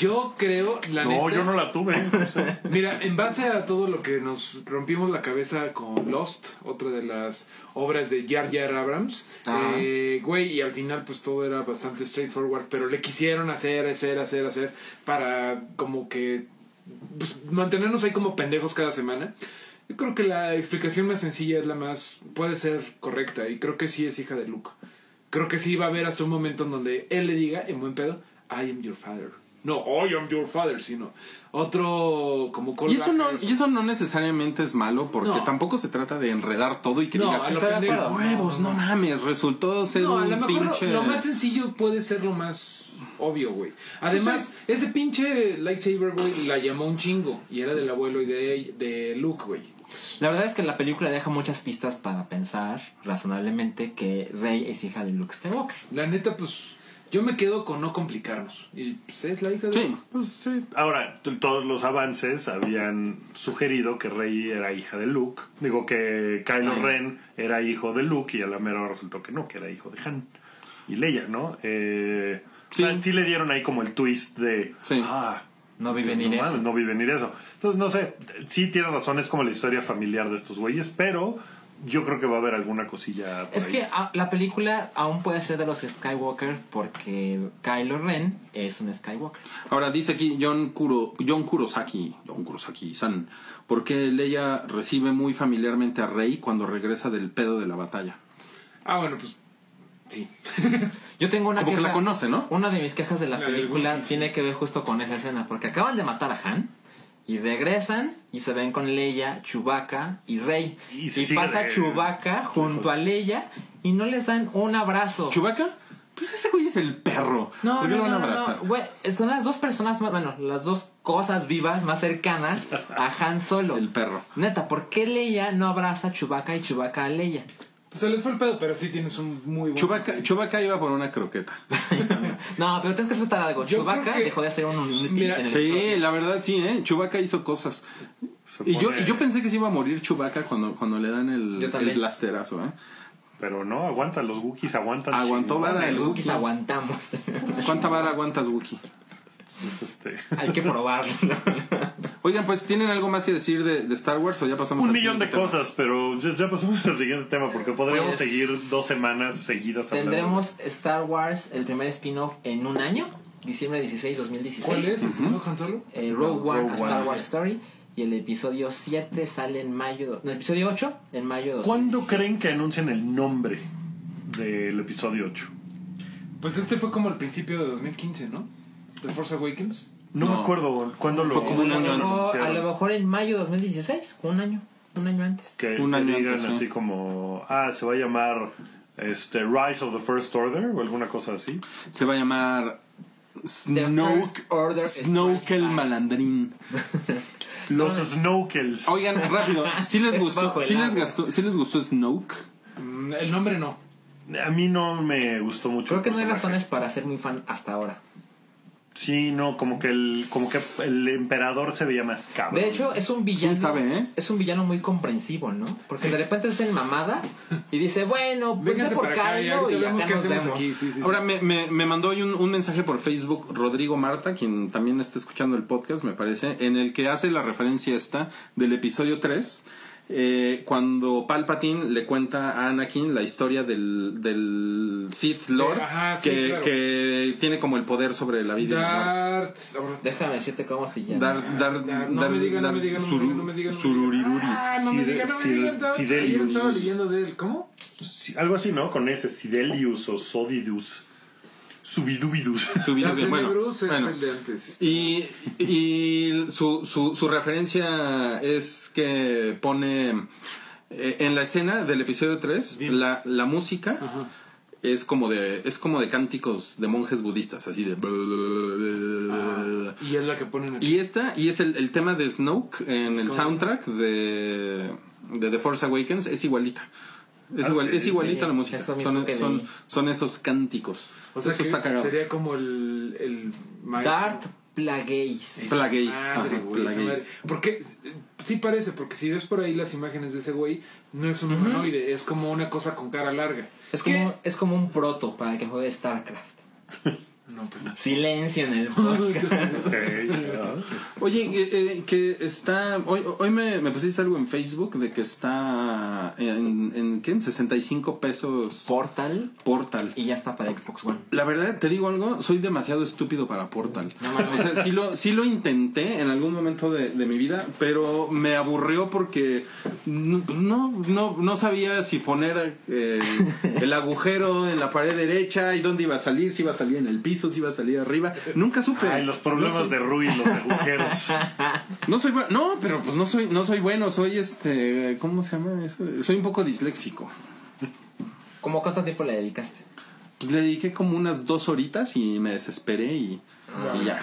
[SPEAKER 3] Yo creo, la
[SPEAKER 2] No,
[SPEAKER 3] neta.
[SPEAKER 2] yo no la tuve. *laughs* no sé.
[SPEAKER 3] Mira, en base a todo lo que nos rompimos la cabeza con Lost, otra de las obras de Jar Jar Abrams, eh, güey, y al final pues todo era bastante straightforward, pero le quisieron hacer, hacer, hacer, hacer para como que pues, mantenernos ahí como pendejos cada semana. Yo creo que la explicación más sencilla es la más, puede ser correcta, y creo que sí es hija de Luke. Creo que sí va a haber hasta un momento en donde él le diga, en buen pedo, I am your father. No, I am your father, sino otro como
[SPEAKER 4] Y eso, no,
[SPEAKER 3] a
[SPEAKER 4] y eso no necesariamente es malo, porque
[SPEAKER 3] No.
[SPEAKER 4] tampoco se trata de enredar todo y que
[SPEAKER 3] No,
[SPEAKER 4] digas,
[SPEAKER 3] a lo
[SPEAKER 4] "Está de huevos, no mames, resultó ser
[SPEAKER 3] No, a lo
[SPEAKER 4] un
[SPEAKER 3] mejor lo-
[SPEAKER 4] pinche.
[SPEAKER 3] lo, más sencillo puede ser lo más obvio, güey. Además, ese pinche lightsaber, güey, la llamó un chingo. Y era del abuelo y de, de Luke, güey.
[SPEAKER 5] La verdad es que la película deja muchas pistas para pensar razonablemente que Rey es hija de Luke Skywalker.
[SPEAKER 3] La neta, pues, yo me quedo con no complicarnos. Y pues es la hija de
[SPEAKER 4] Sí.
[SPEAKER 3] Luke.
[SPEAKER 2] Pues sí. Ahora, todos los avances habían sugerido que Rey era hija de Luke. Digo que Kylo. Ren era hijo de Luke y a la mera resultó que no, que era hijo de Han y Leia, ¿no? Eh, o sea,
[SPEAKER 4] Sí.
[SPEAKER 2] sí le dieron ahí como el twist de...
[SPEAKER 4] Sí.
[SPEAKER 2] Ah,
[SPEAKER 5] No vi venir
[SPEAKER 2] no
[SPEAKER 5] eso.
[SPEAKER 2] no vi venir eso. Entonces, no sé, sí tiene razón, es como la historia familiar de estos güeyes, pero yo creo que va a haber alguna cosilla por
[SPEAKER 5] Es
[SPEAKER 2] ahí.
[SPEAKER 5] que ah, la película aún puede ser de los Skywalker porque Kylo Ren es un Skywalker.
[SPEAKER 4] Ahora dice aquí John, Kuro, John Kurosaki, John Kurosaki-san, ¿por qué Leia recibe muy familiarmente a Rey cuando regresa del pedo de la batalla?
[SPEAKER 3] Ah, bueno, pues, sí. *laughs*
[SPEAKER 5] Yo tengo una
[SPEAKER 4] Como que
[SPEAKER 5] queja.
[SPEAKER 4] la conoce, ¿no?
[SPEAKER 5] Una de mis quejas de la película tiene que ver justo con esa escena porque acaban de matar a Han y regresan y se ven con Leia, Chewbacca y Rey.
[SPEAKER 2] Y
[SPEAKER 5] pasa
[SPEAKER 2] de-
[SPEAKER 5] Chewbacca junto a Leia y no les dan un abrazo.
[SPEAKER 4] ¿Chubaca? Pues ese güey es el perro.
[SPEAKER 5] No,
[SPEAKER 4] ¿Por qué
[SPEAKER 5] no, no, no, no. Güey, son las dos personas más, bueno, las dos cosas vivas más cercanas a Han Solo.
[SPEAKER 4] El perro.
[SPEAKER 5] Neta, ¿por qué Leia no abraza a Chewbacca y Chewbacca a Leia?
[SPEAKER 3] Pues se les fue el pedo, pero sí tienes un muy buen...
[SPEAKER 4] Chubaca, Chubaca iba por una croqueta. *laughs*
[SPEAKER 5] No, pero tienes que aceptar algo.
[SPEAKER 3] Yo que-
[SPEAKER 5] dejó de ser un Unity
[SPEAKER 3] Mira,
[SPEAKER 5] en el
[SPEAKER 4] Sí,
[SPEAKER 5] episodio.
[SPEAKER 4] la verdad sí, ¿eh? Chubaca hizo cosas. Y yo, y yo pensé que se iba a morir Chubaca cuando, cuando le dan el, el blasterazo, ¿eh?
[SPEAKER 2] Pero no, aguanta, los Wookiees aguantan.
[SPEAKER 4] Aguantó vara el
[SPEAKER 5] Los Wookiees
[SPEAKER 4] Wookiee.
[SPEAKER 5] aguantamos.
[SPEAKER 4] ¿Cuánta vara aguantas, Wookie? *laughs*
[SPEAKER 2] Este,
[SPEAKER 5] Hay que probarlo.
[SPEAKER 4] Oigan, pues, ¿tienen algo más que decir de, de Star Wars o ya pasamos
[SPEAKER 2] un
[SPEAKER 4] al
[SPEAKER 2] millón de
[SPEAKER 4] tema?
[SPEAKER 2] cosas, pero ya, ya pasamos al siguiente tema porque podríamos
[SPEAKER 5] Pues,
[SPEAKER 2] seguir dos semanas seguidas hablando.
[SPEAKER 5] Tendremos Star Wars, el primer spin-off, en un año. Diciembre 16, 2016.
[SPEAKER 3] ¿Cuál es? ¿No, Han Solo?
[SPEAKER 5] Eh, Rogue One,
[SPEAKER 2] Rogue
[SPEAKER 5] a Star
[SPEAKER 2] One.
[SPEAKER 5] Wars Story. Y el episodio 7 sale en mayo. No, el episodio 8 en mayo de
[SPEAKER 2] ¿Cuándo
[SPEAKER 5] 2016.
[SPEAKER 2] creen que anuncien el nombre del episodio 8?
[SPEAKER 3] Pues este fue como el principio de 2015, ¿no? The Force Awakens.
[SPEAKER 2] No,
[SPEAKER 4] No.
[SPEAKER 2] me acuerdo cuándo lo
[SPEAKER 4] Fue como un
[SPEAKER 5] A lo,
[SPEAKER 4] año
[SPEAKER 5] mejor,
[SPEAKER 2] anunciaron.
[SPEAKER 5] a lo mejor en mayo de 2016. Un año. Un año antes.
[SPEAKER 2] Que,
[SPEAKER 4] Un
[SPEAKER 2] que
[SPEAKER 4] año
[SPEAKER 2] digan
[SPEAKER 4] antes, sí.
[SPEAKER 2] así como, ah, se va a llamar este, Rise of the First Order o alguna cosa así.
[SPEAKER 4] Se va a llamar
[SPEAKER 5] The
[SPEAKER 4] Snoke,
[SPEAKER 5] Order
[SPEAKER 4] Snoke el malandrín. *laughs*
[SPEAKER 2] Los Snowkels.
[SPEAKER 4] Oigan, rápido, ¿sí les *laughs*
[SPEAKER 5] Es
[SPEAKER 4] gustó, sí les
[SPEAKER 5] agua.
[SPEAKER 4] gustó, sí les gustó Snoke?
[SPEAKER 3] Mm, El nombre no.
[SPEAKER 2] A mí no me gustó mucho.
[SPEAKER 5] Creo que no hay razones para ser muy fan hasta ahora.
[SPEAKER 2] Sí, no, como que el, como que el emperador se veía más cabrón.
[SPEAKER 5] De hecho, es un villano.
[SPEAKER 4] ¿Quién sabe, eh?
[SPEAKER 5] Es un villano muy comprensivo, ¿no? Porque de repente hacen mamadas y dice, bueno, pues ve por
[SPEAKER 3] y
[SPEAKER 5] Kylo y
[SPEAKER 3] vemos
[SPEAKER 5] acá nos vemos.
[SPEAKER 3] aquí. Sí, sí, sí.
[SPEAKER 4] Ahora me, me, me mandó hoy un, un mensaje por Facebook Rodrigo Marta, quien también está escuchando el podcast, me parece, en el que hace la referencia esta del episodio 3, eh, cuando Palpatine le cuenta a Anakin la historia del, del Sith Lord,
[SPEAKER 3] ajá, sí,
[SPEAKER 4] que,
[SPEAKER 3] claro.
[SPEAKER 4] que tiene como el poder sobre la vida y la muerte.
[SPEAKER 3] Darth.
[SPEAKER 5] Déjame decirte cómo se llama.
[SPEAKER 4] Dar, dar,
[SPEAKER 3] Dar- no
[SPEAKER 4] dar-
[SPEAKER 3] me diga, no
[SPEAKER 4] dar
[SPEAKER 3] me diga, no me
[SPEAKER 4] suru-
[SPEAKER 3] diga, no me diga, no me diga.
[SPEAKER 4] sururiruris.
[SPEAKER 3] Ah, no me digan, no me digan. Darth.
[SPEAKER 2] Sidelius.
[SPEAKER 3] Ayer estaba leyendo de él. ¿Cómo?
[SPEAKER 2] Sí, algo así, ¿no? Con ese, Sidelius o Sodidus. Subidubidus.
[SPEAKER 4] Bien, bueno, bueno.
[SPEAKER 3] el de antes.
[SPEAKER 4] Y, y su, su, su referencia es que pone eh, en la escena del episodio 3
[SPEAKER 3] Bien.
[SPEAKER 4] la, la música
[SPEAKER 3] Ajá.
[SPEAKER 4] es como de es como de cánticos de monjes budistas así de
[SPEAKER 3] Y es la que ponen aquí.
[SPEAKER 4] y esta y es el, el tema de Snoke en el soundtrack de, de The Force Awakens es igualita es,
[SPEAKER 2] Ah,
[SPEAKER 4] igual,
[SPEAKER 2] sí,
[SPEAKER 4] es igualita
[SPEAKER 5] sí,
[SPEAKER 4] la música son, son, esos cánticos
[SPEAKER 3] O sea
[SPEAKER 4] eso
[SPEAKER 3] que
[SPEAKER 4] está cagado
[SPEAKER 3] sería como el, el.
[SPEAKER 5] Darth Plagueis.
[SPEAKER 4] Plagueis,
[SPEAKER 3] Madre,
[SPEAKER 4] ajá, Plagueis.
[SPEAKER 3] Porque eh, sí parece, porque si ves por ahí las imágenes de ese güey, no es un humanoide, es como una cosa con cara larga.
[SPEAKER 5] Es
[SPEAKER 3] ¿Qué?
[SPEAKER 5] como, es como un proto para el que juegue StarCraft. *laughs*
[SPEAKER 3] No, pues no.
[SPEAKER 5] Silencio en el *laughs* podcast.
[SPEAKER 4] Oye, eh, eh, que está. Hoy, hoy me, me pusiste algo en Facebook de que está en, en, ¿qué? en 65 pesos
[SPEAKER 5] Portal
[SPEAKER 4] Portal.
[SPEAKER 5] y ya está para Xbox One.
[SPEAKER 4] La verdad, te digo algo, soy demasiado estúpido para Portal.
[SPEAKER 5] No
[SPEAKER 4] o sea, sí lo, sí lo intenté en algún momento de, de mi vida, pero me aburrió porque no, no, no, no sabía si poner eh, el agujero en la pared derecha y dónde iba a salir, si iba a salir en el piso, si iba a salir arriba. Nunca supe.
[SPEAKER 2] Ay, los problemas
[SPEAKER 4] No soy-
[SPEAKER 2] de Rui, los agujeros. *laughs*
[SPEAKER 4] No soy bueno, no, pero pues no soy, no soy bueno, soy este, ¿cómo se llama eso? Soy un poco disléxico.
[SPEAKER 5] ¿Cómo cuánto tiempo le dedicaste?
[SPEAKER 4] Pues le dediqué como unas dos horitas y me desesperé y, y ya.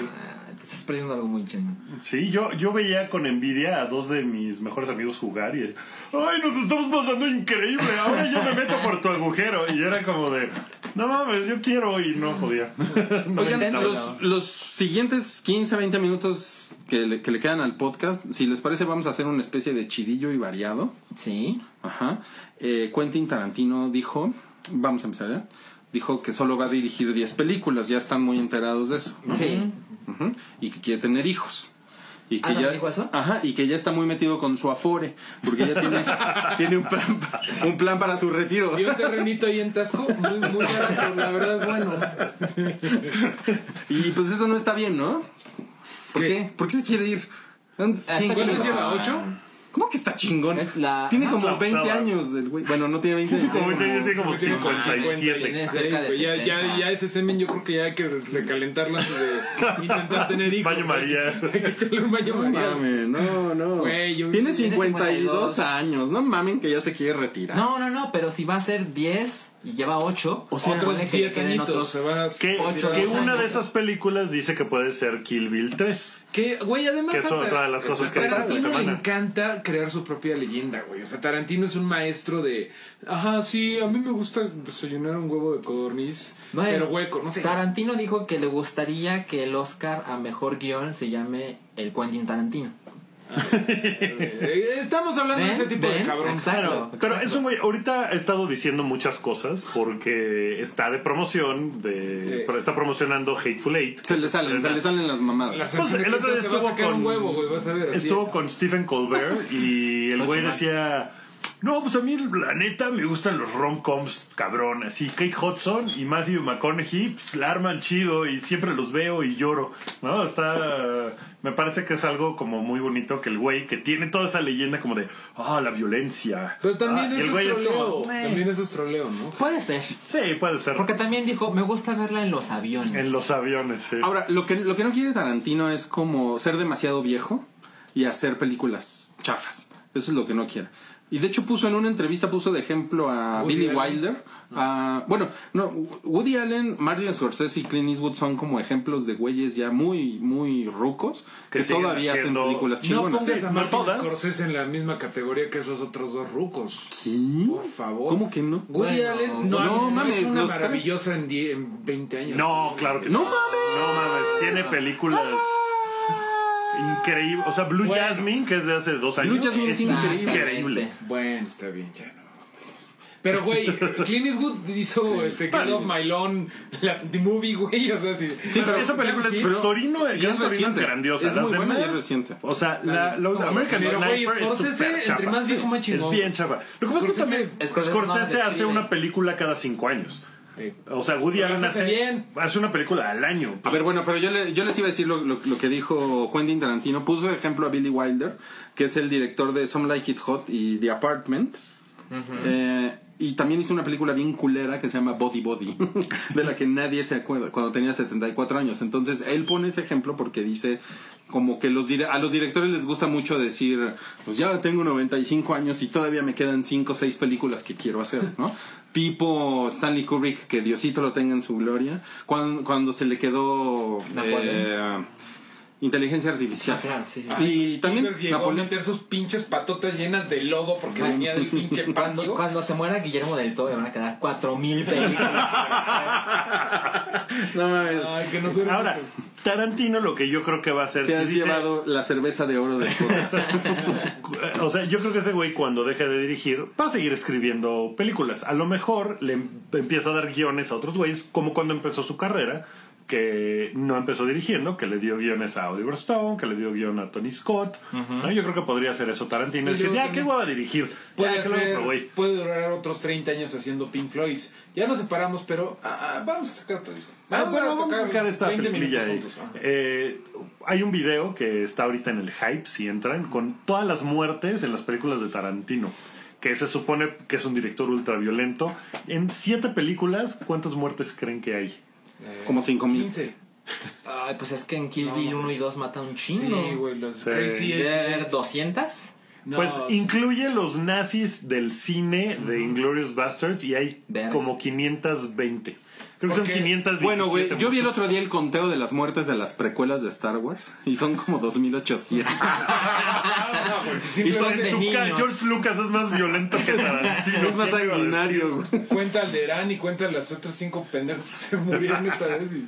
[SPEAKER 5] Te estás perdiendo algo muy chingón.
[SPEAKER 2] Sí, yo, yo veía con envidia a dos de mis mejores amigos jugar y ¡ay, nos estamos pasando increíble! Ahora yo me meto por tu agujero. Y era como de no mames, yo quiero y no podía. *laughs* No
[SPEAKER 4] Oigan, los, los siguientes 15, 20 minutos que le, que le quedan al podcast, si les parece, vamos a hacer una especie de chidillo y variado.
[SPEAKER 5] Sí.
[SPEAKER 4] Ajá. Eh, Quentin Tarantino dijo, vamos a empezar ya, dijo que solo va a dirigir 10 películas, ya están muy enterados de eso.
[SPEAKER 5] Sí.
[SPEAKER 4] Y que quiere tener hijos. Y
[SPEAKER 5] ah, que,
[SPEAKER 4] ya, ajá, y que ya está muy metido con su afore, porque ya tiene, *laughs* tiene un, plan, un plan para su retiro.
[SPEAKER 3] Y un terrenito ahí en Tasco, muy, muy barato, la verdad es bueno.
[SPEAKER 4] Y pues eso no está bien, ¿no? ¿Por
[SPEAKER 3] qué?
[SPEAKER 4] ¿Por qué se quiere ir? ¿Quién?
[SPEAKER 3] ¿Hasta 8?
[SPEAKER 4] ¿Cómo que está chingón?
[SPEAKER 5] Es la-
[SPEAKER 4] Tiene como
[SPEAKER 2] la
[SPEAKER 4] 20
[SPEAKER 2] octava.
[SPEAKER 4] años el güey. Bueno, no tiene 20 años.
[SPEAKER 2] Como
[SPEAKER 4] tiene
[SPEAKER 2] como
[SPEAKER 3] Tiene como
[SPEAKER 2] 57.
[SPEAKER 5] Tiene cerca de
[SPEAKER 3] güey, ya,
[SPEAKER 5] 60.
[SPEAKER 3] ya, ya ese semen yo creo que ya hay que recalentarlo antes de *laughs* intentar tener hijos.
[SPEAKER 2] Baño María. *laughs*
[SPEAKER 3] Hay que echarle un baño
[SPEAKER 4] No
[SPEAKER 3] María.
[SPEAKER 4] mames, no, no.
[SPEAKER 3] Güey, yo-
[SPEAKER 4] Tiene
[SPEAKER 3] Tiene
[SPEAKER 4] 52
[SPEAKER 5] 52
[SPEAKER 4] años. No mamen que ya se quiere retirar.
[SPEAKER 5] No, no, no, pero si va a ser 10 y lleva 8,
[SPEAKER 4] O sea,
[SPEAKER 3] Otros
[SPEAKER 5] supone que le
[SPEAKER 3] 10
[SPEAKER 5] queden
[SPEAKER 3] añitos
[SPEAKER 5] otros
[SPEAKER 3] se van a...
[SPEAKER 2] Que,
[SPEAKER 5] Ocho,
[SPEAKER 2] que una de esas películas dice que puede ser Kill Bill 3.
[SPEAKER 3] Que, güey, además...
[SPEAKER 2] Que es
[SPEAKER 3] a
[SPEAKER 2] otra de las cosas
[SPEAKER 4] que
[SPEAKER 3] Tarantino le encanta crear su propia leyenda, güey. O sea, Tarantino es un maestro de... Ajá, sí, a mí me gusta desayunar un huevo de codorniz,
[SPEAKER 5] Bueno,
[SPEAKER 3] pero hueco, no sé.
[SPEAKER 5] Tarantino dijo que le gustaría que el Oscar a mejor guion se llame el Quentin Tarantino.
[SPEAKER 3] Eh, Estamos hablando de ese tipo de
[SPEAKER 5] ¿Ven?
[SPEAKER 3] cabrón.
[SPEAKER 5] Exacto.
[SPEAKER 2] Pero
[SPEAKER 5] exacto.
[SPEAKER 2] es un güey, ahorita ha estado diciendo muchas cosas porque está de promoción, de,
[SPEAKER 3] Eh.
[SPEAKER 2] pero está promocionando Hateful Eight.
[SPEAKER 4] Se le salen, se le salen las mamadas.
[SPEAKER 3] Las
[SPEAKER 2] Pues, el otro día estuvo con,
[SPEAKER 3] un huevo, güey, vas a ver. así.
[SPEAKER 2] estuvo con Stephen Colbert y el güey decía, no, pues a mí la neta me gustan los rom-coms cabrón, así Kate Hudson y Matthew McConaughey pues, la arman chido y siempre los veo y lloro, ¿no? Está, me parece que es algo como muy bonito que el güey que tiene toda esa leyenda como de, ah, la violencia.
[SPEAKER 3] Pero también
[SPEAKER 2] Ah, y
[SPEAKER 3] eso
[SPEAKER 2] el
[SPEAKER 3] es
[SPEAKER 2] güey es
[SPEAKER 3] troleo.
[SPEAKER 2] como,
[SPEAKER 3] También eso es troleo, ¿no?
[SPEAKER 5] Puede ser.
[SPEAKER 2] sí, puede ser.
[SPEAKER 5] Porque también dijo, me gusta verla en los aviones.
[SPEAKER 2] En los aviones, sí.
[SPEAKER 4] Ahora, lo que, lo que no quiere Tarantino es como ser demasiado viejo y hacer películas chafas. Eso es lo que no quiere. Y de hecho puso en una entrevista, puso de ejemplo a
[SPEAKER 3] Woody
[SPEAKER 4] Billy
[SPEAKER 3] Allen.
[SPEAKER 4] Wilder. a- bueno, no, Woody Allen, Martin Scorsese y Clint Eastwood son como ejemplos de güeyes ya muy, muy rucos que,
[SPEAKER 2] Que
[SPEAKER 4] todavía hacen
[SPEAKER 2] haciendo-
[SPEAKER 4] películas
[SPEAKER 3] No
[SPEAKER 4] chingonas.
[SPEAKER 3] pongas
[SPEAKER 2] Sí,
[SPEAKER 3] a
[SPEAKER 2] no
[SPEAKER 3] Martin
[SPEAKER 2] todas.
[SPEAKER 3] Scorsese en la misma categoría que esos otros dos rucos.
[SPEAKER 4] ¿Sí?
[SPEAKER 3] Por favor.
[SPEAKER 4] ¿Cómo que no?
[SPEAKER 3] Woody
[SPEAKER 5] Bueno,
[SPEAKER 3] Allen no,
[SPEAKER 4] no
[SPEAKER 3] no,
[SPEAKER 4] mames,
[SPEAKER 3] es una maravillosa en, die- en 20 años.
[SPEAKER 2] No, claro que
[SPEAKER 4] ¡No
[SPEAKER 2] sí.
[SPEAKER 4] mames!
[SPEAKER 2] No mames, tiene películas increíbles. O sea, Blue
[SPEAKER 3] Bueno.
[SPEAKER 2] Jasmine, que es de hace dos años.
[SPEAKER 4] Blue Jasmine es increíble.
[SPEAKER 2] increíble.
[SPEAKER 3] Bueno, está bien, ya no. Pero, güey, Clint Eastwood hizo este, Get Off My Lawn, la, The Movie, güey, o sea, sí.
[SPEAKER 4] Sí, pero-
[SPEAKER 2] esa película es
[SPEAKER 4] pero-
[SPEAKER 2] Torino, ya
[SPEAKER 4] es
[SPEAKER 2] Torino es grandiosa.
[SPEAKER 4] Es
[SPEAKER 2] Las
[SPEAKER 4] muy buena y
[SPEAKER 2] demás,
[SPEAKER 4] es reciente.
[SPEAKER 2] O sea, la, los
[SPEAKER 3] No,
[SPEAKER 2] American
[SPEAKER 3] pero,
[SPEAKER 2] Sniper es
[SPEAKER 3] Scorsese,
[SPEAKER 2] súper
[SPEAKER 3] entre
[SPEAKER 2] chafa.
[SPEAKER 3] más viejo, más chingón.
[SPEAKER 2] Es bien chafa. Lo que pasa es que también
[SPEAKER 5] Scorsese
[SPEAKER 2] hace una película cada cinco años.
[SPEAKER 3] Sí.
[SPEAKER 2] O sea, Woody
[SPEAKER 3] Pero
[SPEAKER 2] Allen
[SPEAKER 3] hace bien.
[SPEAKER 2] hace una película al año.
[SPEAKER 4] A ver, bueno, pero yo, le- yo les iba a decir lo, lo- lo que dijo Quentin Tarantino. Puso de ejemplo a Billy Wilder, que es el director de Some Like It Hot y The Apartment. Eh, y también hizo una película bien culera que se llama Body Body, *laughs* de la que nadie se acuerda, cuando tenía 74 años. Entonces, él pone ese ejemplo porque dice como que los a los directores les gusta mucho decir, pues ya tengo 95 años y todavía me quedan 5 o 6 películas que quiero hacer, ¿no? *laughs* Tipo Stanley Kubrick, que Diosito lo tenga en su gloria, cuando, cuando se le quedó eh, inteligencia artificial.
[SPEAKER 5] Ah, claro, sí, sí.
[SPEAKER 4] Y también
[SPEAKER 3] llegó a
[SPEAKER 4] Napoleón.
[SPEAKER 3] meter sus pinches patotas llenas de lodo porque venía del pinche *laughs*
[SPEAKER 5] Cuando,
[SPEAKER 3] patio.
[SPEAKER 5] cuando se muera Guillermo del Toro le van a quedar 4000 películas. *laughs*
[SPEAKER 4] No mames.
[SPEAKER 3] Ay, que
[SPEAKER 2] Ahora,
[SPEAKER 3] mucho.
[SPEAKER 2] Tarantino lo que yo creo que va a hacer
[SPEAKER 4] Te
[SPEAKER 2] si
[SPEAKER 4] has
[SPEAKER 2] dice-
[SPEAKER 4] llevado la cerveza de oro podcast. *laughs*
[SPEAKER 2] O sea, yo creo que ese güey cuando deje de dirigir va a seguir escribiendo películas. A lo mejor le em- empieza a dar guiones a otros güeyes, como cuando empezó su carrera, que no empezó dirigiendo, que le dio guiones a Oliver Stone, que le dio guion a Tony Scott. ¿no? Yo creo que podría hacer eso Tarantino.
[SPEAKER 3] Y
[SPEAKER 2] Decir, ya, ¿qué
[SPEAKER 3] también
[SPEAKER 2] voy a dirigir?
[SPEAKER 3] Puede,
[SPEAKER 2] otro
[SPEAKER 3] durar otros 30 años haciendo Pink Floyds. Ya nos separamos, pero ah, ah, vamos a sacar otro disco.
[SPEAKER 2] Ah, bueno, vamos a sacar esta
[SPEAKER 3] 20
[SPEAKER 2] peliculilla ahí.
[SPEAKER 3] juntos.
[SPEAKER 2] Eh, hay un video que está ahorita en el hype, si entran, con todas las muertes en las películas de Tarantino. Que se supone que es un director ultraviolento. En siete películas, ¿cuántas muertes creen que hay?
[SPEAKER 3] Eh,
[SPEAKER 4] Como 5000.
[SPEAKER 3] 15.
[SPEAKER 5] Ay, pues es que en Kill Bill
[SPEAKER 3] no.
[SPEAKER 5] 1 y 2 mata un chingo.
[SPEAKER 3] Sí, güey, los
[SPEAKER 2] Sí.
[SPEAKER 3] Crazy
[SPEAKER 5] Debe haber 200.
[SPEAKER 3] No,
[SPEAKER 2] pues
[SPEAKER 3] sí.
[SPEAKER 2] incluye los nazis del cine de Inglorious Bastards y hay
[SPEAKER 5] Verga.
[SPEAKER 2] como 520. Creo que son
[SPEAKER 3] Porque-
[SPEAKER 2] 517.
[SPEAKER 4] Bueno, güey, yo vi el otro día el conteo de las muertes de las precuelas de Star Wars y son como 2800. *laughs*
[SPEAKER 3] Ah, no, porque
[SPEAKER 2] Y
[SPEAKER 3] simplemente
[SPEAKER 2] tu
[SPEAKER 5] de
[SPEAKER 2] ca-
[SPEAKER 5] niños.
[SPEAKER 2] George Lucas es más violento que Tarantino.
[SPEAKER 4] es más sanguinario, güey.
[SPEAKER 3] cuenta Alderán y cuenta las otras cinco pendejos que se murieron esta vez. Y...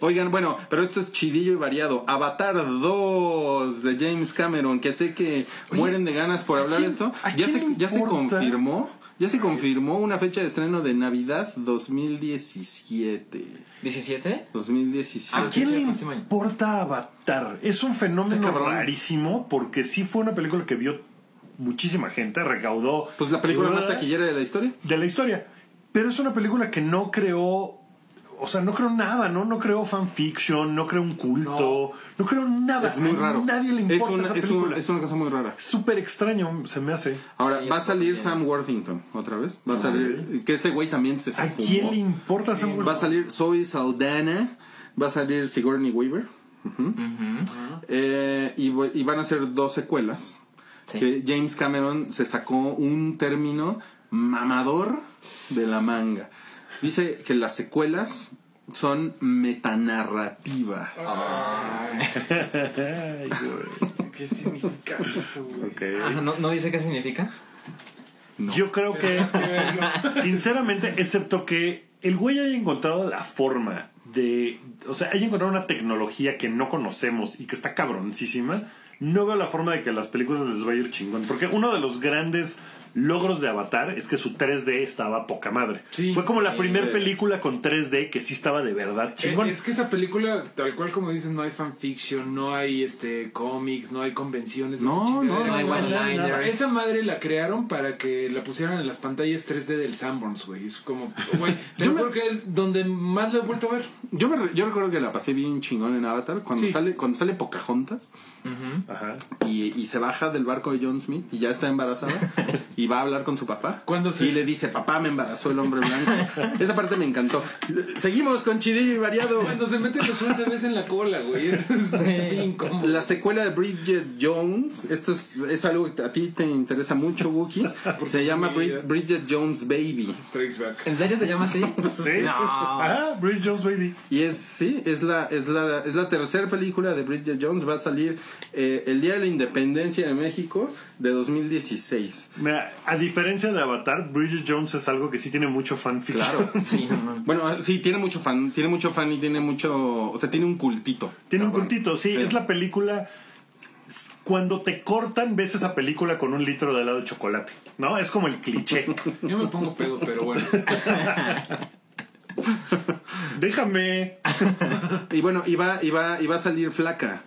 [SPEAKER 4] Oigan, bueno, pero esto es chidillo y variado. Avatar 2 de James Cameron, que sé que mueren de ganas por hablar de
[SPEAKER 2] quién-
[SPEAKER 4] esto. Ya se, ya se confirmó. Ya se confirmó una fecha de estreno de Navidad 2017.
[SPEAKER 5] ¿17?
[SPEAKER 4] 2017.
[SPEAKER 2] ¿A quién le
[SPEAKER 5] año.
[SPEAKER 2] importa Avatar? Es un fenómeno rarísimo porque sí fue una película que vio muchísima gente, recaudó
[SPEAKER 4] Pues la película más
[SPEAKER 2] ¿verdad?
[SPEAKER 4] taquillera de la historia.
[SPEAKER 2] de la historia. Pero es una película que no creó, o sea, no creó nada, ¿no? No creó fanfiction, no creó un culto, no, creó nada.
[SPEAKER 4] Es muy
[SPEAKER 2] A
[SPEAKER 4] raro.
[SPEAKER 2] Nadie le
[SPEAKER 4] es,
[SPEAKER 2] importa
[SPEAKER 4] una,
[SPEAKER 2] esa
[SPEAKER 4] es, un-
[SPEAKER 2] película.
[SPEAKER 4] es una cosa muy rara.
[SPEAKER 2] Es súper extraño, se me hace.
[SPEAKER 4] Ahora,
[SPEAKER 5] Sí,
[SPEAKER 4] va a salir. Sam Worthington otra vez. Va a salir. Que ese güey también se
[SPEAKER 2] ¿A
[SPEAKER 4] fumó.
[SPEAKER 2] quién le importa esa
[SPEAKER 4] Va a salir Zoe Saldana. Va a salir Sigourney Weaver. Eh, y, van a ser dos secuelas.
[SPEAKER 5] Sí.
[SPEAKER 4] Que James Cameron se sacó un término mamador de la manga. Dice que las secuelas son metanarrativas.
[SPEAKER 2] Ay.
[SPEAKER 3] ¿Qué significa eso, güey?
[SPEAKER 2] Ok.
[SPEAKER 5] Ajá, ¿no, ¿No dice qué significa?
[SPEAKER 2] Yo creo que, *laughs* sinceramente, excepto que el güey haya encontrado la forma de, o sea, haya encontrado una tecnología que no conocemos y que está cabroncísima, no veo la forma de que las películas les va a ir chingón. Porque uno de los grandes logros de Avatar es que su 3D estaba poca madre.
[SPEAKER 3] Sí,
[SPEAKER 2] Fue como la primera película con 3D que sí estaba de verdad chingón.
[SPEAKER 3] Eh, Es que esa película, tal cual como dices, no hay fanfiction, no hay este cómics, no hay convenciones.
[SPEAKER 4] No, no, no hay.
[SPEAKER 3] Esa madre la crearon para que la pusieran en las pantallas 3D del Sanborns, güey. Es como, güey, *laughs* te
[SPEAKER 4] Yo me-
[SPEAKER 3] que es donde más lo he vuelto a ver.
[SPEAKER 4] Yo, me yo recuerdo que la pasé bien chingón en Avatar cuando
[SPEAKER 3] Sí.
[SPEAKER 4] sale cuando sale Pocahontas
[SPEAKER 2] Ajá.
[SPEAKER 4] y, y se baja del barco de John Smith y ya está embarazada. *laughs* y va a hablar con su papá.
[SPEAKER 3] Cuando se-
[SPEAKER 4] Y le dice, papá, me embarazó el hombre blanco. *laughs* Esa parte me encantó. Seguimos con Chidillo y Variado.
[SPEAKER 3] Cuando se meten los USBs en la cola, güey. Eso es incómodo.
[SPEAKER 4] La secuela de Bridget Jones, esto es, es algo que a ti te interesa mucho, Wookie. Se llama Brid- Bridget Jones Baby.
[SPEAKER 3] Back.
[SPEAKER 5] ¿En serio se llama así? *laughs*
[SPEAKER 2] Sí.
[SPEAKER 5] No.
[SPEAKER 2] Ah, Bridget Jones Baby.
[SPEAKER 4] Y es, sí, es la, es la, es la tercera película de Bridget Jones. Va a salir eh, el día de la independencia de México de 2016.
[SPEAKER 2] Mira, a diferencia de Avatar, Bridget Jones es algo que sí tiene mucho.
[SPEAKER 4] Claro. *laughs*
[SPEAKER 5] Sí, no, no.
[SPEAKER 4] Bueno, sí, tiene mucho fan, tiene mucho fan y tiene mucho, o sea, tiene un cultito.
[SPEAKER 2] Tiene un cultito, sí,
[SPEAKER 4] Sí.
[SPEAKER 2] es la película. Cuando te cortan, ves esa película con un litro de helado de chocolate, ¿no? Es como el cliché.
[SPEAKER 3] Yo me pongo pedo, pero bueno. *laughs*
[SPEAKER 2] Déjame.
[SPEAKER 4] Y bueno, iba, iba, iba a salir flaca.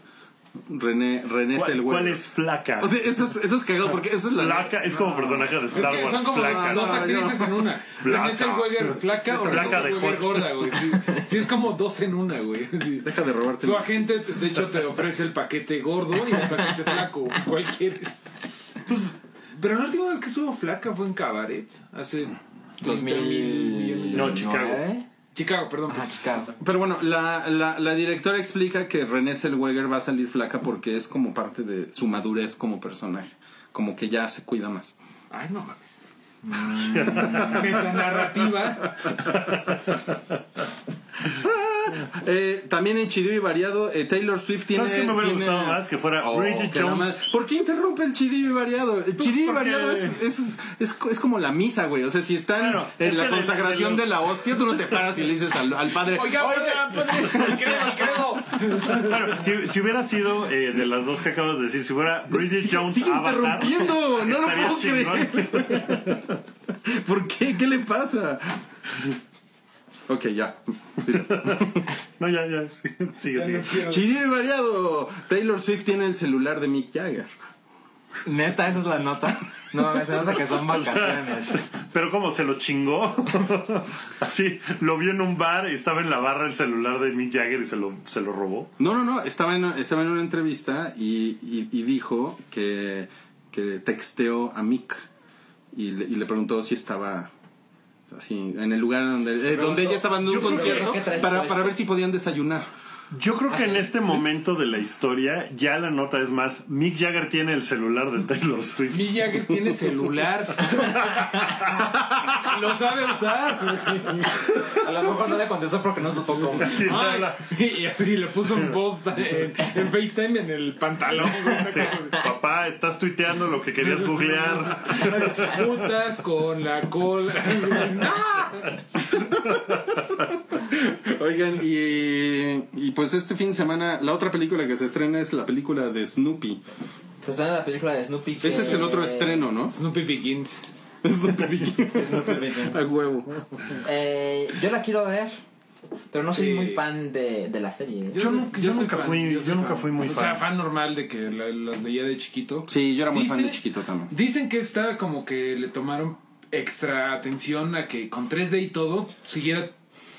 [SPEAKER 4] René, René
[SPEAKER 2] ¿Cuál,
[SPEAKER 4] Zellweger.
[SPEAKER 2] cuál es flaca?
[SPEAKER 4] O sea, eso es, eso es cagado porque eso es la.
[SPEAKER 2] flaca es como personaje de
[SPEAKER 3] Es
[SPEAKER 2] Star
[SPEAKER 3] que
[SPEAKER 2] Wars.
[SPEAKER 3] son como
[SPEAKER 2] flaca.
[SPEAKER 3] dos
[SPEAKER 4] no,
[SPEAKER 3] actrices
[SPEAKER 4] no.
[SPEAKER 3] en una.
[SPEAKER 2] Flaca.
[SPEAKER 3] René Zellweger flaca o
[SPEAKER 2] Flaca
[SPEAKER 3] René Zellweger gorda, güey. Sí, sí, es como dos en una, güey. Sí.
[SPEAKER 4] Deja de robarte.
[SPEAKER 3] Su agente, de hecho, te ofrece el paquete gordo y el paquete flaco. ¿Cuál quieres? Pues, pero la última vez que estuvo flaca fue en Cabaret. Hace 30 mil millones de
[SPEAKER 2] No,
[SPEAKER 3] años.
[SPEAKER 2] Chicago.
[SPEAKER 5] ¿Eh?
[SPEAKER 3] Chicago, perdón.
[SPEAKER 5] Ajá, Chicago.
[SPEAKER 4] Pero bueno, la, la, la directora explica que René Zellweger va a salir flaca porque es como parte de su madurez como personaje. Como que ya se cuida más.
[SPEAKER 3] Ay, no mames. *laughs* Metanarrativa. *laughs* *laughs*
[SPEAKER 4] Eh, también en Chidillo y Variado, eh, Taylor Swift tiene.
[SPEAKER 2] ¿Sabes qué me hubiera
[SPEAKER 4] tiene-
[SPEAKER 2] gustado más? Que fuera
[SPEAKER 4] Oh,
[SPEAKER 2] Bridget
[SPEAKER 4] que
[SPEAKER 2] Jones.
[SPEAKER 4] más- ¿Por qué interrumpe el Chidillo y Variado? El Chidillo y
[SPEAKER 2] porque-
[SPEAKER 4] Variado es, es, es, es como la misa, güey. O sea, si están
[SPEAKER 2] Claro,
[SPEAKER 4] en
[SPEAKER 2] es
[SPEAKER 4] la
[SPEAKER 2] que de-
[SPEAKER 4] consagración
[SPEAKER 2] de
[SPEAKER 4] la hostia, tú no te paras y le dices al, al padre:
[SPEAKER 3] Oiga,
[SPEAKER 4] Oiga,
[SPEAKER 3] padre, *laughs* creo, creo.
[SPEAKER 2] Claro, si, si hubiera sido eh, de las dos que acabas de decir, si fuera Bridget
[SPEAKER 4] sigue-
[SPEAKER 2] Jones
[SPEAKER 4] sigue
[SPEAKER 2] Avatar,
[SPEAKER 4] interrumpiendo, no lo puedo
[SPEAKER 2] chingón. *laughs*
[SPEAKER 4] ¿Por qué? ¿Qué le pasa? Ok, ya. *laughs* *laughs*
[SPEAKER 2] No, ya, ya. *laughs* sí, Sigue, sigue.
[SPEAKER 4] Chidillo y Variado. Taylor Swift tiene el celular de Mick Jagger.
[SPEAKER 5] Neta, esa es la nota. No, se nota que son vacaciones.
[SPEAKER 2] Pero como se lo chingó. Así, lo vio en un bar y estaba en la barra el celular de Mick Jagger y se lo, se lo robó.
[SPEAKER 4] No, no, no. Estaba en, estaba en una entrevista y, y- y dijo que, que texteó a Mick y le, y le preguntó si estaba así en el lugar donde, eh, donde ella estaba dando un concierto
[SPEAKER 5] ¿qué traes
[SPEAKER 4] para, para ver si podían desayunar.
[SPEAKER 2] Yo creo que
[SPEAKER 5] ¿Ah,
[SPEAKER 2] en
[SPEAKER 5] sí?
[SPEAKER 2] este momento de la historia ya la nota es más, Mick Jagger tiene el celular de Taylor Swift.
[SPEAKER 3] Mick Jagger tiene celular. *laughs* Lo sabe usar.
[SPEAKER 5] A lo mejor no le contestó porque no. *laughs*
[SPEAKER 2] Sí,
[SPEAKER 3] Ay,
[SPEAKER 2] la-
[SPEAKER 3] y, y le puso un post en, en FaceTime en el pantalón.
[SPEAKER 2] sí. Papá, estás tuiteando lo que querías googlear. *laughs*
[SPEAKER 3] Putas con la cola.
[SPEAKER 4] Oigan, y, y pues este fin de semana, la otra película que se estrena es la película de Snoopy.
[SPEAKER 5] Se estrena la película de Snoopy. que-
[SPEAKER 4] Ese es el otro estreno, ¿no?
[SPEAKER 3] Snoopy Begins.
[SPEAKER 4] Snoopy. *laughs*
[SPEAKER 5] Snoopy Begins.
[SPEAKER 4] A huevo.
[SPEAKER 5] Eh, yo la quiero ver, pero no soy
[SPEAKER 3] Sí.
[SPEAKER 5] muy fan de, de la serie.
[SPEAKER 2] Yo nunca- yo
[SPEAKER 3] soy
[SPEAKER 2] nunca
[SPEAKER 3] fan,
[SPEAKER 2] fui- yo nunca fui muy
[SPEAKER 3] O sea,
[SPEAKER 2] fan.
[SPEAKER 3] fan normal de que la- las veía de chiquito.
[SPEAKER 4] Sí, yo era muy fan de chiquito también.
[SPEAKER 3] Dicen que esta como que le tomaron extra atención a que con 3D y todo siguiera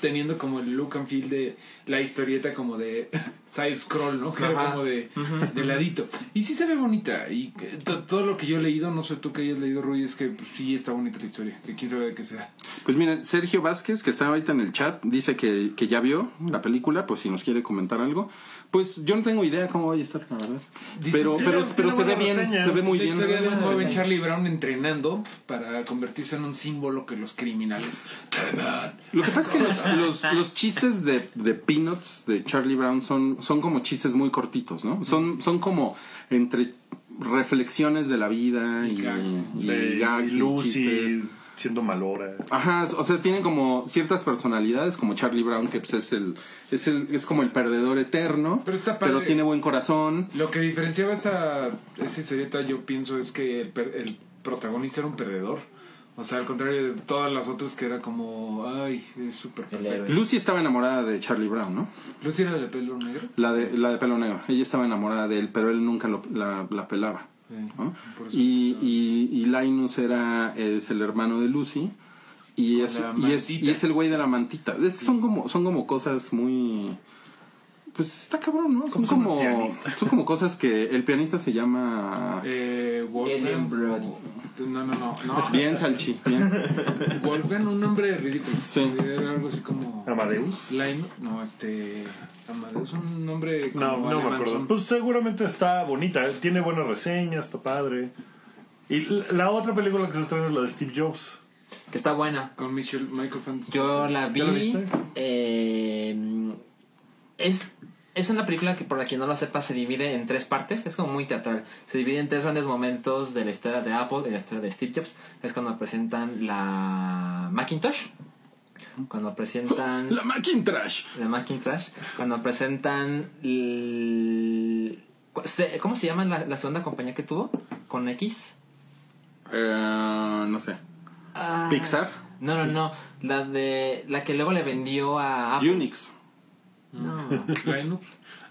[SPEAKER 3] teniendo como el look and feel de la historieta como de *laughs* side scroll, ¿no? Que era como de, de ladito. Y sí se ve bonita. Y todo lo que yo he leído, no sé tú que hayas leído, Rui, es que pues, sí está bonita la historia. Que quién sabe de qué sea.
[SPEAKER 4] Pues miren, Sergio Vázquez, que está ahorita en el chat, dice que, que ya vio la película, pues si nos quiere comentar algo. Pues yo no tengo idea cómo vaya a estar, la verdad. Pero, pero, pero se ve bien,
[SPEAKER 2] reseñas.
[SPEAKER 4] se ve muy
[SPEAKER 3] la
[SPEAKER 4] bien.
[SPEAKER 3] historia de un joven Charlie Brown entrenando para convertirse en un símbolo que los criminales.
[SPEAKER 4] Lo que pasa es que los, los, los chistes de, de Peanuts, de Charlie Brown, son, son como chistes muy cortitos, ¿no? Son, son como entre reflexiones de la vida y,
[SPEAKER 3] Y gags.
[SPEAKER 4] y
[SPEAKER 2] De
[SPEAKER 4] gags y
[SPEAKER 2] Lucy
[SPEAKER 4] chistes.
[SPEAKER 2] Siendo malora.
[SPEAKER 4] Ajá, o sea, tienen como ciertas personalidades, como Charlie Brown, que pues, es el, es el, es como el perdedor eterno,
[SPEAKER 3] Pero está padre.
[SPEAKER 4] tiene buen corazón.
[SPEAKER 3] Lo que diferenciaba esa, esa historieta, yo pienso, es que el, per- el protagonista era un perdedor. O sea, al contrario de todas las otras que era como, ay, es súper.
[SPEAKER 4] Lucy estaba enamorada de Charlie Brown, ¿no?
[SPEAKER 3] ¿Lucy era de pelo negro?
[SPEAKER 4] La de, la de pelo negro. Ella estaba enamorada de él, pero él nunca lo- la, la pelaba. Y, y, y Linus era es el hermano de Lucy y es, y es, y es el güey de la mantita. Es que son como, son como cosas muy pues está cabrón, ¿no? Son
[SPEAKER 2] Como
[SPEAKER 4] son como cosas que el pianista se llama
[SPEAKER 3] Eh,
[SPEAKER 5] Brody.
[SPEAKER 3] No, no, no. no.
[SPEAKER 4] Bien, Salchi, bien.
[SPEAKER 3] Wolfgang, un nombre ridículo.
[SPEAKER 4] Sí.
[SPEAKER 3] Era algo así como.
[SPEAKER 2] Amadeus.
[SPEAKER 3] Line, no, este. Amadeus, un nombre. como
[SPEAKER 2] No, no me acuerdo.
[SPEAKER 3] son-
[SPEAKER 2] Pues seguramente está bonita, ¿eh? tiene buenas reseñas, está padre. Y la otra película que se estrena es la de Steve Jobs.
[SPEAKER 5] Que está buena.
[SPEAKER 3] Con Michel, Michael Fassbender.
[SPEAKER 5] Yo la vi.
[SPEAKER 2] ¿Ya la viste?
[SPEAKER 5] eh, es, es una película que, por la quien no lo sepa, se divide en tres partes. Es como muy teatral. Se divide en tres grandes momentos de la historia de Apple y la historia de Steve Jobs. Es cuando presentan la Macintosh. Cuando presentan
[SPEAKER 4] La Macintosh.
[SPEAKER 5] la Macintosh. Cuando presentan. el- ¿Cómo se llama la, la segunda compañía que tuvo? Con X.
[SPEAKER 4] Eh, no sé.
[SPEAKER 5] Ah,
[SPEAKER 4] Pixar.
[SPEAKER 5] No, no, no. La de. La que luego le vendió a Apple.
[SPEAKER 4] Unix.
[SPEAKER 5] No. *laughs*
[SPEAKER 3] Line,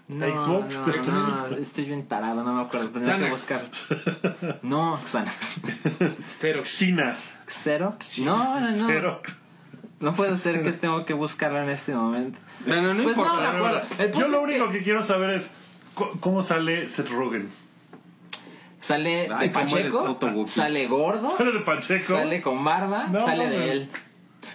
[SPEAKER 5] No,
[SPEAKER 2] Xbox.
[SPEAKER 5] no, no, estoy bien tarado, no me acuerdo. Tendría que buscar. *laughs* No, Xanax.
[SPEAKER 3] Cero.
[SPEAKER 2] China.
[SPEAKER 5] ¿Xerox? No, no, no.
[SPEAKER 2] Xerox.
[SPEAKER 5] No puede ser que tengo que buscarlo en este momento.
[SPEAKER 4] Bueno, no
[SPEAKER 5] Pues no, me acuerdo. El punto
[SPEAKER 2] Yo lo único
[SPEAKER 5] que
[SPEAKER 2] que... quiero saber es cómo sale Seth Rogen.
[SPEAKER 5] Sale
[SPEAKER 4] Ay,
[SPEAKER 5] de Pacheco, sale gordo, *laughs*
[SPEAKER 2] Sale de Pacheco.
[SPEAKER 5] sale con barba,
[SPEAKER 2] No,
[SPEAKER 5] sale de él.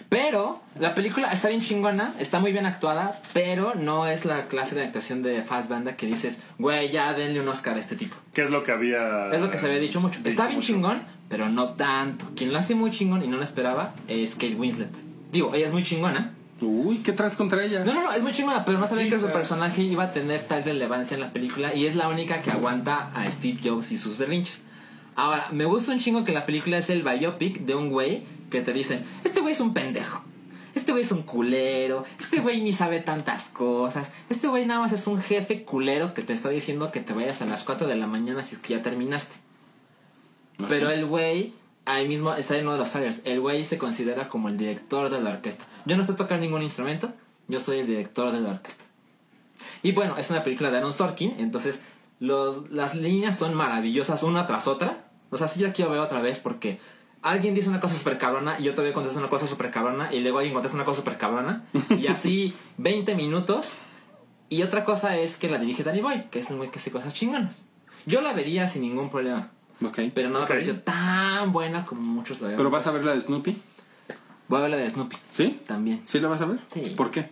[SPEAKER 5] Pero la película está bien chingona, está muy bien actuada, pero no es la clase de actuación de Fassbender que dices, güey, ya denle un Oscar a este tipo.
[SPEAKER 2] ¿Qué es lo que había.
[SPEAKER 5] Es lo que se había dicho mucho. Está bien
[SPEAKER 2] mucho.
[SPEAKER 5] chingón, pero no tanto. Quien lo hace muy chingón y no lo esperaba es Kate Winslet. Digo, ella es muy chingona.
[SPEAKER 4] Uy, ¿qué traes contra ella?
[SPEAKER 5] No, no, no, es muy chingona, pero no sabía
[SPEAKER 3] Sí,
[SPEAKER 5] que su
[SPEAKER 3] claro.
[SPEAKER 5] personaje iba a tener tal relevancia en la película y es la única que aguanta a Steve Jobs y sus berrinches. Ahora, me gusta un chingo que la película es el biopic de un güey que te dice, este güey es un pendejo. Este güey es un culero, este güey ni sabe tantas cosas, este güey nada más es un jefe culero que te está diciendo que te vayas a las 4 de la mañana si es que ya terminaste. Pero el güey, ahí mismo está en uno de los trailers, el güey se considera como el director de la orquesta. Yo no sé tocar ningún instrumento, yo soy el director de la orquesta. Y bueno, es una película de Aaron Sorkin, entonces los, las líneas son maravillosas una tras otra. O sea, sí la quiero ver otra vez porque alguien dice una cosa súper cabrona y yo todavía contesto una cosa súper cabrona y luego alguien contesta una cosa súper cabrona. Y así *laughs* 20 minutos. Y otra cosa es que la dirige Danny Boy, que es un güey que hace cosas chingonas. Yo la vería sin ningún problema.
[SPEAKER 4] Ok.
[SPEAKER 5] Pero no me pareció tan buena como muchos la ven.
[SPEAKER 4] ¿Pero vas a ver la de Snoopy?
[SPEAKER 5] Voy a ver la de Snoopy.
[SPEAKER 4] ¿Sí?
[SPEAKER 5] También.
[SPEAKER 4] ¿Sí la vas a ver?
[SPEAKER 5] Sí.
[SPEAKER 4] ¿Por qué?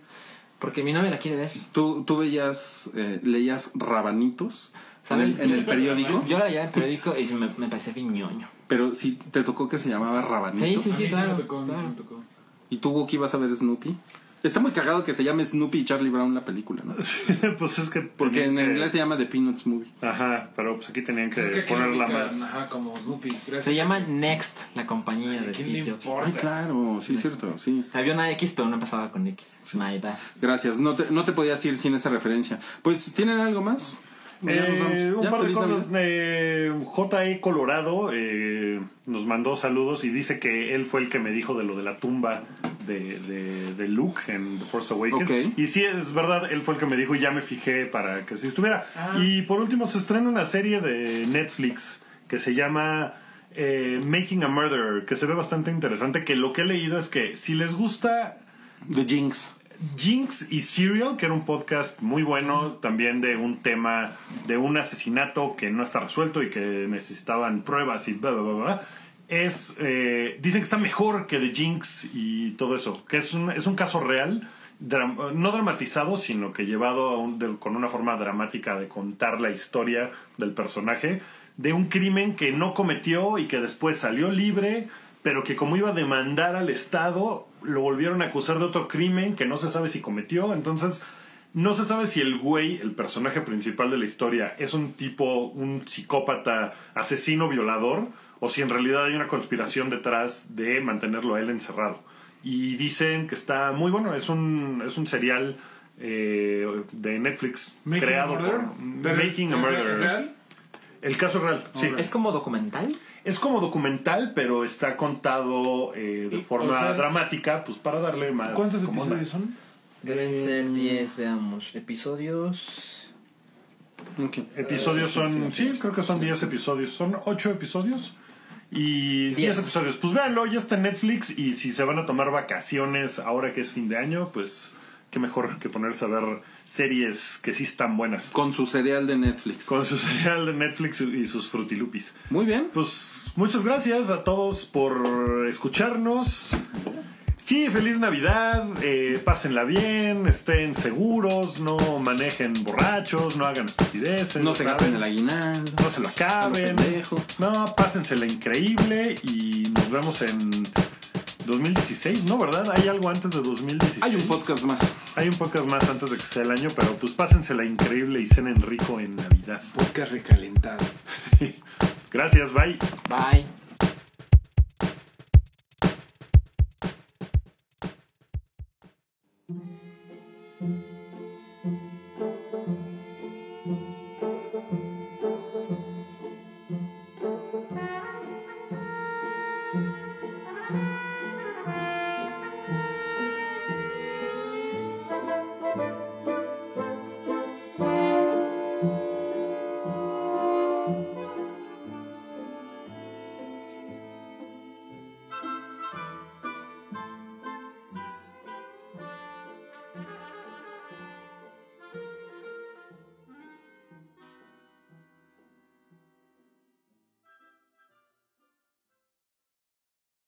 [SPEAKER 5] Porque mi novia la quiere ver.
[SPEAKER 4] ¿Tú, tú veías, eh, leías rabanitos en
[SPEAKER 5] ¿Sabes?
[SPEAKER 4] el, en el periódico?
[SPEAKER 5] Yo la veía en el periódico y me, me parecía bien ñoño.
[SPEAKER 4] Pero sí te tocó que se llamaba rabanito.
[SPEAKER 5] Sí, sí, sí,
[SPEAKER 3] sí
[SPEAKER 5] claro.
[SPEAKER 3] me tocó,
[SPEAKER 5] claro.
[SPEAKER 3] me tocó.
[SPEAKER 4] ¿Y tú, Wookie, vas a ver Snoopy? Está muy cagado que se llame Snoopy y Charlie Brown la película, ¿no? *laughs*
[SPEAKER 2] pues es que.
[SPEAKER 4] Porque en
[SPEAKER 2] que-
[SPEAKER 4] inglés se llama The Peanuts Movie.
[SPEAKER 2] Ajá, pero pues aquí tenían que
[SPEAKER 3] Es que aquí
[SPEAKER 2] ponerla más.
[SPEAKER 3] Ajá, como Snoopy. Gracias.
[SPEAKER 5] Se llama Next, la compañía de
[SPEAKER 3] ¿Quién le
[SPEAKER 5] Steve Jobs.
[SPEAKER 3] importa?
[SPEAKER 4] Ay, claro, sí, es cierto, sí.
[SPEAKER 5] Había una X, pero no empezaba con X. My bad.
[SPEAKER 4] Gracias, no te, no te podías ir sin esa referencia. Pues, ¿tienen algo más?
[SPEAKER 2] Eh, un
[SPEAKER 4] Ya,
[SPEAKER 2] par de cosas. Eh, J.E. Colorado eh, nos mandó saludos y dice que él fue el que me dijo de lo de la tumba de, de, de Luke en The Force Awakens. Y sí, es verdad, él fue el que me dijo y ya me fijé para que si estuviera. Y por último, se estrena una serie de Netflix que se llama eh, Making a Murderer, que se ve bastante interesante. Que lo que he leído es que si les gusta
[SPEAKER 4] The Jinx.
[SPEAKER 2] Jinx y Serial, que era un podcast muy bueno, también de un tema de un asesinato que no está resuelto y que necesitaban pruebas y bla, bla, bla, bla. Es, eh, dicen que está mejor que The Jinx y todo eso, que es un, es un caso real, no dramatizado, sino que llevado a un- con una forma dramática de contar la historia del personaje, de un crimen que no cometió y que después salió libre, pero que como iba a demandar al Estado, lo volvieron a acusar de otro crimen que no se sabe si cometió. Entonces, no se sabe si el güey, el personaje principal de la historia, es un tipo, un psicópata, asesino, violador, o si en realidad hay una conspiración detrás de mantenerlo a él encerrado. Y dicen que está muy bueno, es un, es un serial eh, de Netflix
[SPEAKER 3] Making
[SPEAKER 2] creado
[SPEAKER 3] a
[SPEAKER 2] por Making a
[SPEAKER 3] ¿es
[SPEAKER 2] Murderer. El caso real, sí.
[SPEAKER 5] ¿Es como documental?
[SPEAKER 2] Es como documental, pero está contado eh, de forma
[SPEAKER 3] o sea,
[SPEAKER 2] dramática, pues para darle más.
[SPEAKER 3] ¿Cuántos episodios son?
[SPEAKER 5] Deben ser 10, veamos. Episodios.
[SPEAKER 4] Ok.
[SPEAKER 2] Episodios son, sí, creo que son 10 episodios. Son 8 episodios. Y 10
[SPEAKER 5] Diez.
[SPEAKER 2] episodios. Pues véanlo, ya está en Netflix. Y si se van a tomar vacaciones ahora que es fin de año, pues qué mejor que ponerse a ver series que sí están buenas.
[SPEAKER 4] Con su cereal de Netflix.
[SPEAKER 2] Con su *laughs* serial de Netflix y sus frutilupis.
[SPEAKER 4] Muy bien.
[SPEAKER 2] Pues muchas gracias a todos por escucharnos. Sí, feliz Navidad, eh, pásenla bien, estén seguros, no manejen borrachos, no hagan estupideces.
[SPEAKER 4] No se gasten el aguinaldo.
[SPEAKER 2] No se lo acaben. No, pásensela increíble y nos vemos en 2016, ¿no? ¿Verdad? ¿Hay algo antes de 2016?
[SPEAKER 4] Hay un podcast más.
[SPEAKER 2] Hay un podcast más antes de que sea el año, pero pues pásensela increíble y cenen rico en Navidad.
[SPEAKER 3] Podcast recalentado. *laughs*
[SPEAKER 2] Gracias, bye.
[SPEAKER 5] Bye.